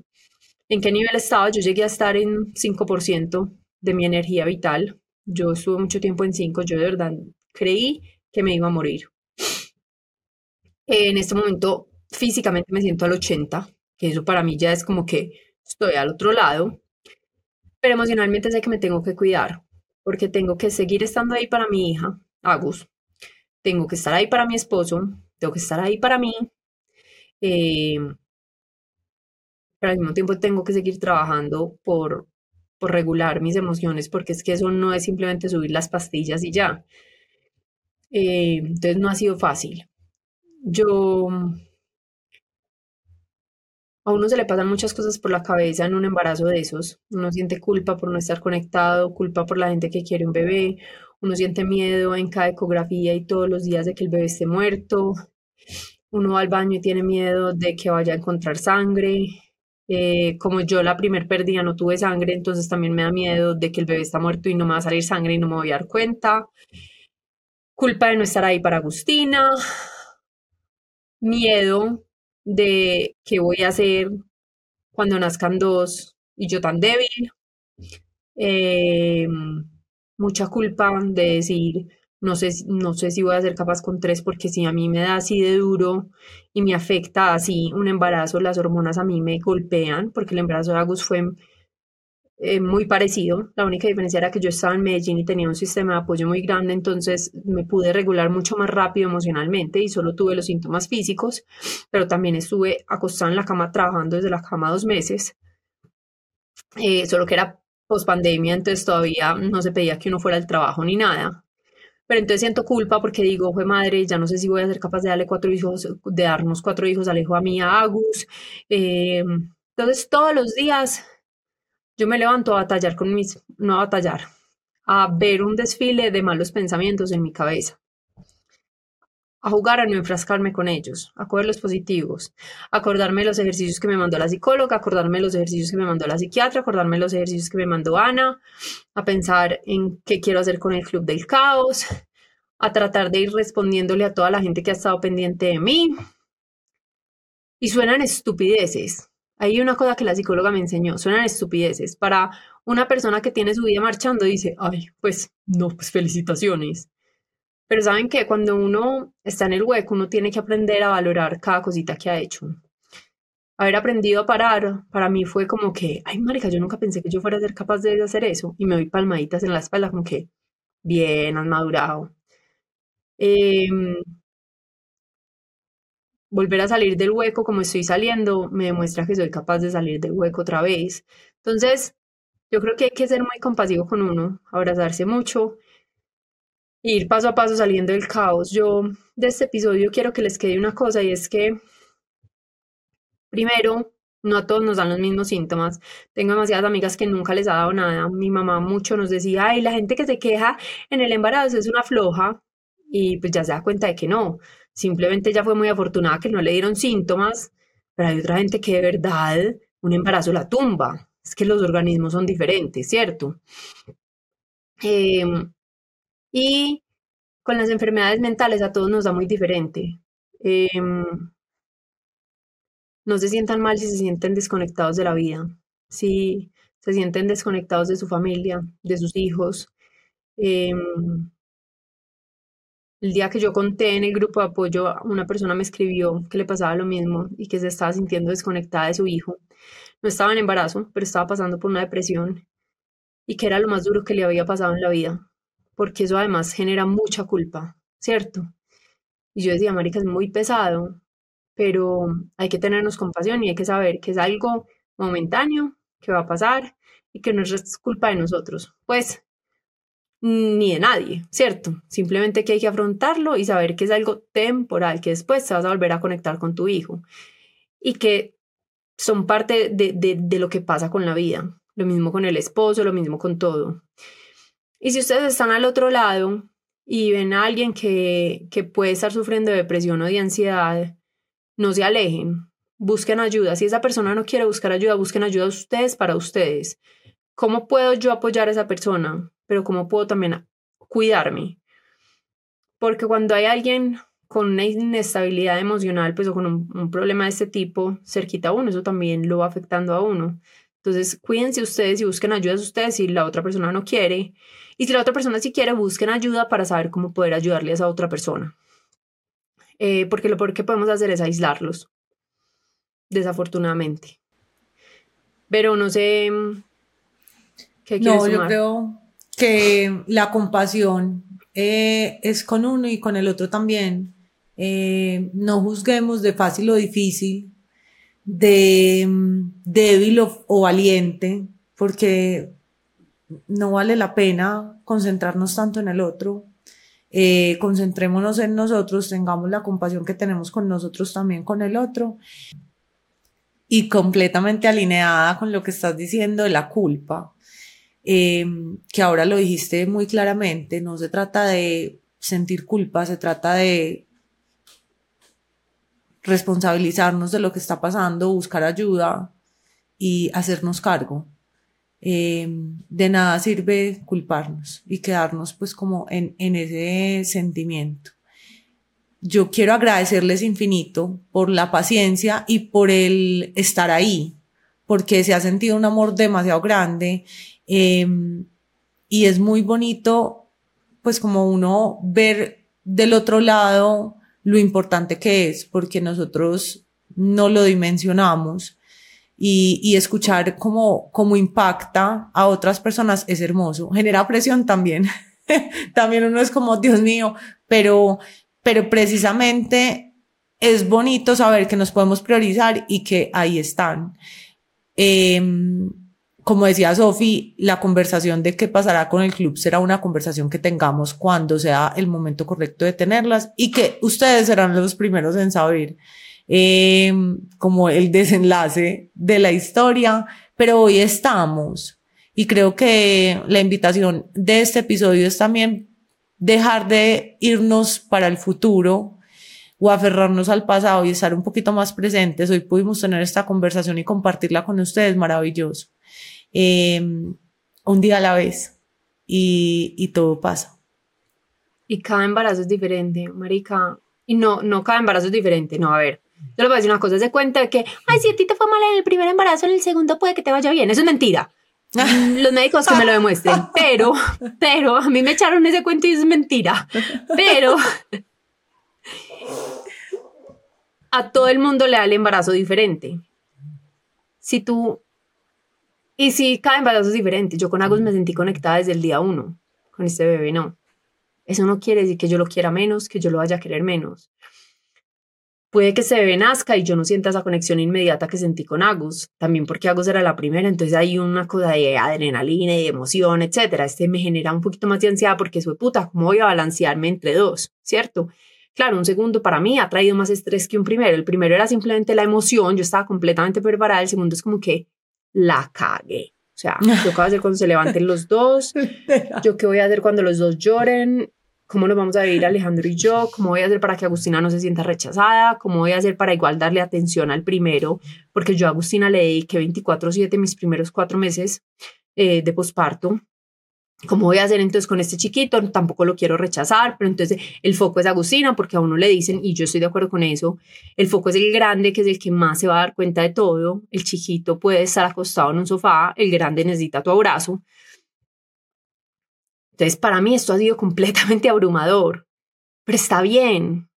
¿En qué nivel estaba? Yo llegué a estar en 5% de mi energía vital. Yo estuve mucho tiempo en 5, yo de verdad creí que me iba a morir. En este momento físicamente me siento al 80, que eso para mí ya es como que estoy al otro lado, pero emocionalmente sé que me tengo que cuidar, porque tengo que seguir estando ahí para mi hija, Agus, tengo que estar ahí para mi esposo, tengo que estar ahí para mí, eh, pero al mismo tiempo tengo que seguir trabajando por, por regular mis emociones, porque es que eso no es simplemente subir las pastillas y ya. Eh, entonces no ha sido fácil. Yo... A uno se le pasan muchas cosas por la cabeza en un embarazo de esos. Uno siente culpa por no estar conectado, culpa por la gente que quiere un bebé, uno siente miedo en cada ecografía y todos los días de que el bebé esté muerto. Uno va al baño y tiene miedo de que vaya a encontrar sangre. Eh, como yo la primer pérdida no tuve sangre, entonces también me da miedo de que el bebé está muerto y no me va a salir sangre y no me voy a dar cuenta culpa de no estar ahí para Agustina, miedo de qué voy a hacer cuando nazcan dos y yo tan débil, em, mucha culpa de decir, no sé, no sé si voy a ser capaz con tres, porque si a mí me da así de duro y me afecta así un embarazo, las hormonas a mí me golpean, porque el embarazo de Agus fue eh, muy parecido. La única diferencia era que yo estaba en Medellín y tenía un sistema de apoyo muy grande, entonces me pude regular mucho más rápido emocionalmente y solo tuve los síntomas físicos, pero también estuve acostada en la cama trabajando desde la cama dos meses, eh, solo que era post pandemia, entonces todavía no se pedía que uno fuera al trabajo ni nada. Pero entonces siento culpa porque digo, fue madre, ya no sé si voy a ser capaz de darle cuatro hijos, de darnos cuatro hijos al hijo a mí, a Agus. Eh, entonces todos los días yo me levanto a batallar con mis, no a batallar, a ver un desfile de malos pensamientos en mi cabeza, a jugar a no enfrascarme con ellos, a coger los positivos, acordarme de los ejercicios que me mandó la psicóloga, acordarme de los ejercicios que me mandó la psiquiatra, acordarme de los ejercicios que me mandó Ana, a pensar en qué quiero hacer con el Club del Caos, a tratar de ir respondiéndole a toda la gente que ha estado pendiente de mí. Y suenan estupideces, hay una cosa que la psicóloga me enseñó, suenan estupideces. Para una persona que tiene su vida marchando, dice, ay, pues no, pues felicitaciones. Pero saben que cuando uno está en el hueco, uno tiene que aprender a valorar cada cosita que ha hecho. Haber aprendido a parar, para mí fue como que, ay, marica, yo nunca pensé que yo fuera a ser capaz de hacer eso. Y me doy palmaditas en la espalda, como que, bien, has madurado. Eh, volver a salir del hueco como estoy saliendo me demuestra que soy capaz de salir del hueco otra vez. Entonces, yo creo que hay que ser muy compasivo con uno, abrazarse mucho, ir paso a paso saliendo del caos. Yo de este episodio quiero que les quede una cosa y es que, primero, no a todos nos dan los mismos síntomas. Tengo demasiadas amigas que nunca les ha dado nada. Mi mamá mucho nos decía, ay, la gente que se queja en el embarazo es una floja. Y pues ya se da cuenta de que no. Simplemente ella fue muy afortunada que no le dieron síntomas, pero hay otra gente que de verdad un embarazo la tumba. Es que los organismos son diferentes, ¿cierto? Em, y con las enfermedades mentales a todos nos da muy diferente. Em, no se sientan mal si se sienten desconectados de la vida, si se sienten desconectados de su familia, de sus hijos. Em, el día que yo conté en el grupo de apoyo, una persona me escribió que le pasaba lo mismo y que se estaba sintiendo desconectada de su hijo. No estaba en embarazo, pero estaba pasando por una depresión y que era lo más duro que le había pasado en la vida. porque eso además genera mucha culpa, ¿cierto? Y yo decía, marica, es muy pesado, pero hay que tenernos compasión y hay que saber que es algo momentáneo, que va a pasar y que no es culpa de nosotros, pues ni de nadie, ¿cierto? Simplemente que hay que afrontarlo y saber que es algo temporal, que después te vas a volver a conectar con tu hijo y que son parte de, de, lo que pasa con la vida. Lo mismo con el esposo, lo mismo con todo. Y si ustedes están al otro lado y ven a alguien que, que puede estar sufriendo de depresión o de ansiedad, no se alejen, busquen ayuda. Si esa persona no quiere buscar ayuda, busquen ayuda a ustedes para ustedes. ¿Cómo puedo yo apoyar a esa persona? Pero ¿cómo puedo también cuidarme? Porque cuando hay alguien con una inestabilidad emocional, pues o con un, problema de este tipo cerquita a uno, eso también lo va afectando a uno. Entonces, cuídense ustedes y busquen ayuda a ustedes si la otra persona no quiere. Y si la otra persona sí quiere, busquen ayuda para saber cómo poder ayudarle a esa otra persona. Eh, porque lo peor que podemos hacer es aislarlos, desafortunadamente. Pero no sé qué No, yo creo que la compasión eh, es con uno y con el otro también. Eh, no juzguemos de fácil o difícil, de débil o, valiente, porque no vale la pena concentrarnos tanto en el otro. Eh, concentrémonos en nosotros, tengamos la compasión que tenemos con nosotros también con el otro. Y completamente alineada con lo que estás diciendo de la culpa, em, que ahora lo dijiste muy claramente, no se trata de sentir culpa, se trata de responsabilizarnos de lo que está pasando, buscar ayuda y hacernos cargo. Em, de nada sirve culparnos y quedarnos pues como en, en ese sentimiento. Yo quiero agradecerles infinito por la paciencia y por el estar ahí, porque se ha sentido un amor demasiado grande em, y es muy bonito pues como uno ver del otro lado lo importante que es, porque nosotros no lo dimensionamos y, y escuchar cómo, cómo impacta a otras personas es hermoso. Genera presión también. también uno es como, Dios mío, pero, pero precisamente es bonito saber que nos podemos priorizar y que ahí están. Eh, como decía Sofi, la conversación de qué pasará con el club será una conversación que tengamos cuando sea el momento correcto de tenerlas y que ustedes serán los primeros en saber eh, como el desenlace de la historia, pero hoy estamos y creo que la invitación de este episodio es también dejar de irnos para el futuro o aferrarnos al pasado y estar un poquito más presentes. Hoy pudimos tener esta conversación y compartirla con ustedes, maravilloso. Em, un día a la vez y, y todo pasa. Y cada embarazo es diferente, marica. Y no, no cada embarazo es diferente, no, a ver. Yo le voy a decir una cosa, se cuenta que, ay, si a ti te fue mal en el primer embarazo, en el segundo puede que te vaya bien. Eso es mentira. Los médicos que me lo demuestren. Pero, pero, a mí me echaron ese cuento y es mentira. Pero, a todo el mundo le da el embarazo diferente. Si tú y sí, cada embarazo es diferente. Yo con Agus me sentí conectada desde el día uno. Con este bebé no. Eso no quiere decir que yo lo quiera menos, que yo lo vaya a querer menos. Puede que ese bebé nazca y yo no sienta esa conexión inmediata que sentí con Agus. También porque Agus era la primera, entonces hay una cosa de adrenalina y de emoción, etc. Este me genera un poquito más de ansiedad porque soy puta, ¿cómo voy a balancearme entre dos? ¿Cierto? Claro, un segundo para mí ha traído más estrés que un primero. El primero era simplemente la emoción, yo estaba completamente preparada. El segundo es como que la cagué. O sea, ¿yo qué voy a hacer cuando se levanten los dos? ¿Yo qué voy a hacer cuando los dos lloren? ¿Cómo nos vamos a vivir Alejandro y yo? ¿Cómo voy a hacer para que Agustina no se sienta rechazada? ¿Cómo voy a hacer para igual darle atención al primero? Porque yo a Agustina le dediqué 24/7 mis primeros cuatro meses eh, de posparto ¿Cómo voy a hacer entonces con este chiquito? Tampoco lo quiero rechazar, pero entonces el foco es Agustina porque a uno le dicen, y yo estoy de acuerdo con eso, el foco es el grande, que es el que más se va a dar cuenta de todo. El chiquito puede estar acostado en un sofá, el grande necesita tu abrazo. Entonces, para mí esto ha sido completamente abrumador, pero está bien.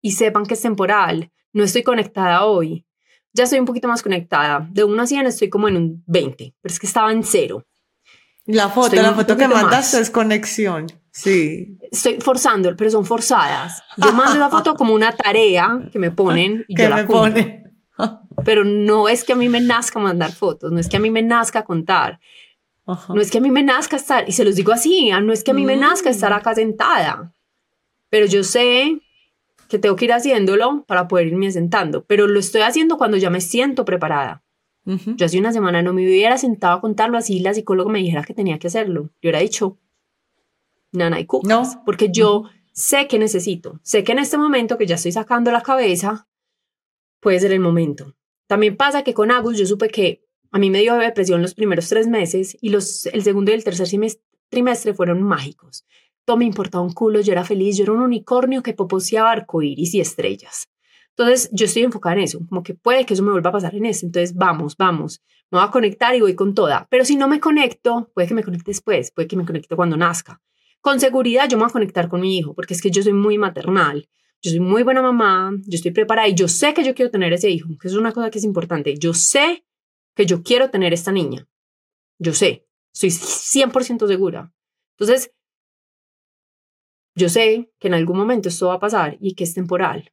Y sepan que es temporal. No estoy conectada hoy. Ya estoy un poquito más conectada. De 1 a 100 estoy como en un 20, pero es que estaba en cero. La foto, la foto que mandaste es conexión. Sí. Estoy forzando, pero son forzadas. Yo mando la foto como una tarea que me ponen y yo la me Pero no es que a mí me nazca mandar fotos, no es que a mí me nazca contar. No es que a mí me nazca estar, y se los digo así, ah, no es que a mí me nazca estar acá sentada, pero yo sé que tengo que ir haciéndolo para poder irme sentando, pero lo estoy haciendo cuando ya me siento preparada. Yo hace una semana no me hubiera sentado a contarlo así, la psicóloga me dijera que tenía que hacerlo. Yo hubiera dicho, nana y cucas, no. porque yo sé que necesito, sé que en este momento que ya estoy sacando la cabeza, puede ser el momento. También pasa que con Agus yo supe que a mí me dio depresión los primeros tres meses y los, el segundo y el tercer trimestre fueron mágicos. Todo me importaba un culo, yo era feliz, yo era un unicornio que poposeaba arcoíris y estrellas. Entonces, yo estoy enfocada en eso, como que puede que eso me vuelva a pasar en eso. Entonces, vamos, vamos, me voy a conectar y voy con toda. Pero si no me conecto, puede que me conecte después, puede que me conecte cuando nazca. Con seguridad, yo me voy a conectar con mi hijo, porque es que yo soy muy maternal. Yo soy muy buena mamá, yo estoy preparada y yo sé que yo quiero tener ese hijo, que es una cosa que es importante. Yo sé que yo quiero tener esta niña. Yo sé, estoy 100% segura. Entonces, yo sé que en algún momento esto va a pasar y que es temporal.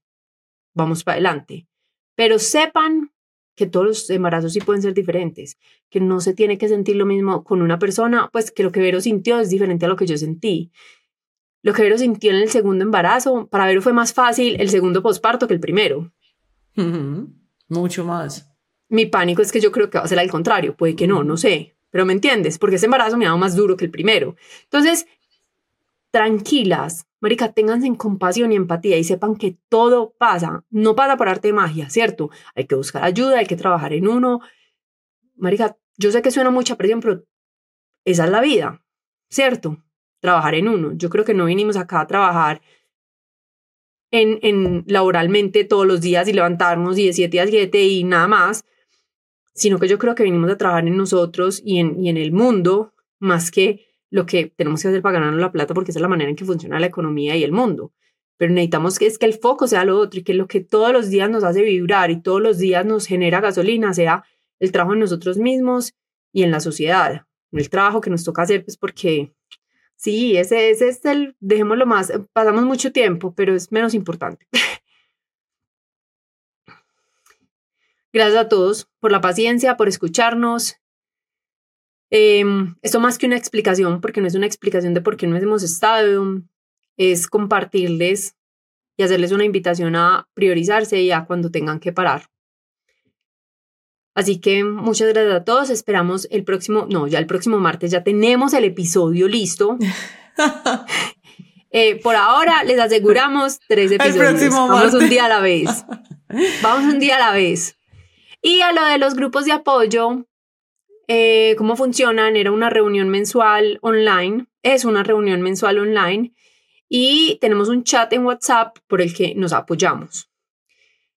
Vamos para adelante. Pero sepan que todos los embarazos sí pueden ser diferentes, que no se tiene que sentir lo mismo con una persona, pues que lo que Vero sintió es diferente a lo que yo sentí. Lo que Vero sintió en el segundo embarazo, para Vero fue más fácil el segundo posparto que el primero. Mucho más mi pánico es que yo creo que va a ser al contrario, puede que no, no sé, pero me entiendes, porque ese embarazo me ha dado más duro que el primero. Entonces, tranquilas, marica, ténganse en compasión y empatía y sepan que todo pasa, no pasa por arte de magia, ¿cierto? Hay que buscar ayuda, hay que trabajar en uno. Marica, yo sé que suena mucha presión, pero esa es la vida, ¿cierto? Trabajar en uno. Yo creo que no vinimos acá a trabajar en, en laboralmente todos los días y levantarnos y de 7 a 7 y nada más, sino que yo creo que venimos a trabajar en nosotros y en, y en el mundo más que lo que tenemos que hacer para ganarnos la plata, porque esa es la manera en que funciona la economía y el mundo. Pero necesitamos que es que el foco sea lo otro y que lo que todos los días nos hace vibrar y todos los días nos genera gasolina sea el trabajo en nosotros mismos y en la sociedad. El trabajo que nos toca hacer, pues porque sí, ese, ese es el, dejémoslo más, pasamos mucho tiempo, pero es menos importante. Gracias a todos por la paciencia, por escucharnos. Em, esto más que una explicación, porque no es una explicación de por qué no hemos estado, es compartirles y hacerles una invitación a priorizarse y a cuando tengan que parar. Así que muchas gracias a todos. Esperamos el próximo, no, ya el próximo martes ya tenemos el episodio listo. Eh, por ahora les aseguramos tres episodios. Vamos un día a la vez. Vamos un día a la vez. Y a lo de los grupos de apoyo, eh, ¿cómo funcionan? Era una reunión mensual online, es una reunión mensual online y tenemos un chat en WhatsApp por el que nos apoyamos.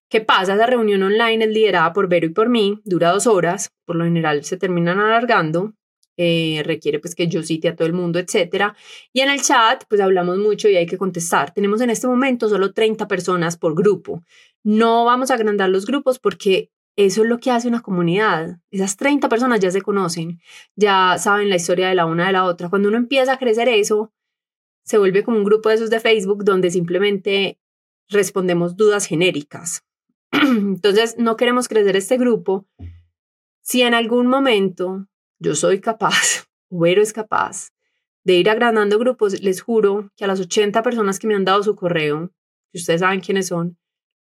¿Qué pasa? Esa reunión online es liderada por Vero y por mí, dura dos horas, por lo general se terminan alargando, eh, requiere pues que yo cite a todo el mundo, etcétera. Y en el chat pues hablamos mucho y hay que contestar. Tenemos en este momento solo 30 personas por grupo. No vamos a agrandar los grupos porque eso es lo que hace una comunidad. Esas 30 personas ya se conocen, ya saben la historia de la una de la otra. Cuando uno empieza a crecer eso, se vuelve como un grupo de esos de Facebook donde simplemente respondemos dudas genéricas. Entonces, no queremos crecer este grupo. Si en algún momento yo soy capaz, Vero es capaz, de ir agrandando grupos, les juro que a las 80 personas que me han dado su correo, que ustedes saben quiénes son,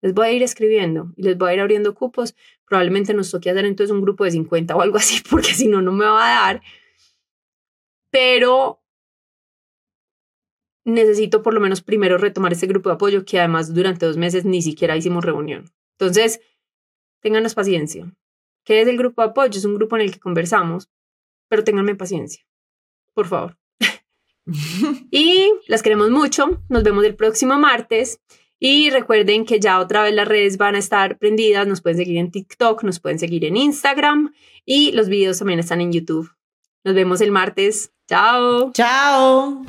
les voy a ir escribiendo y les voy a ir abriendo cupos. Probablemente nos toque hacer entonces un grupo de 50 o algo así, porque si no, no me va a dar. Pero necesito por lo menos primero retomar ese grupo de apoyo que además durante dos meses ni siquiera hicimos reunión. Entonces, ténganos paciencia. ¿Qué es el grupo de apoyo? Es un grupo en el que conversamos, pero ténganme paciencia, por favor. y las queremos mucho. Nos vemos el próximo martes. Y recuerden que ya otra vez las redes van a estar prendidas, nos pueden seguir en TikTok, nos pueden seguir en Instagram y los videos también están en YouTube. Nos vemos el martes. Chao. Chao.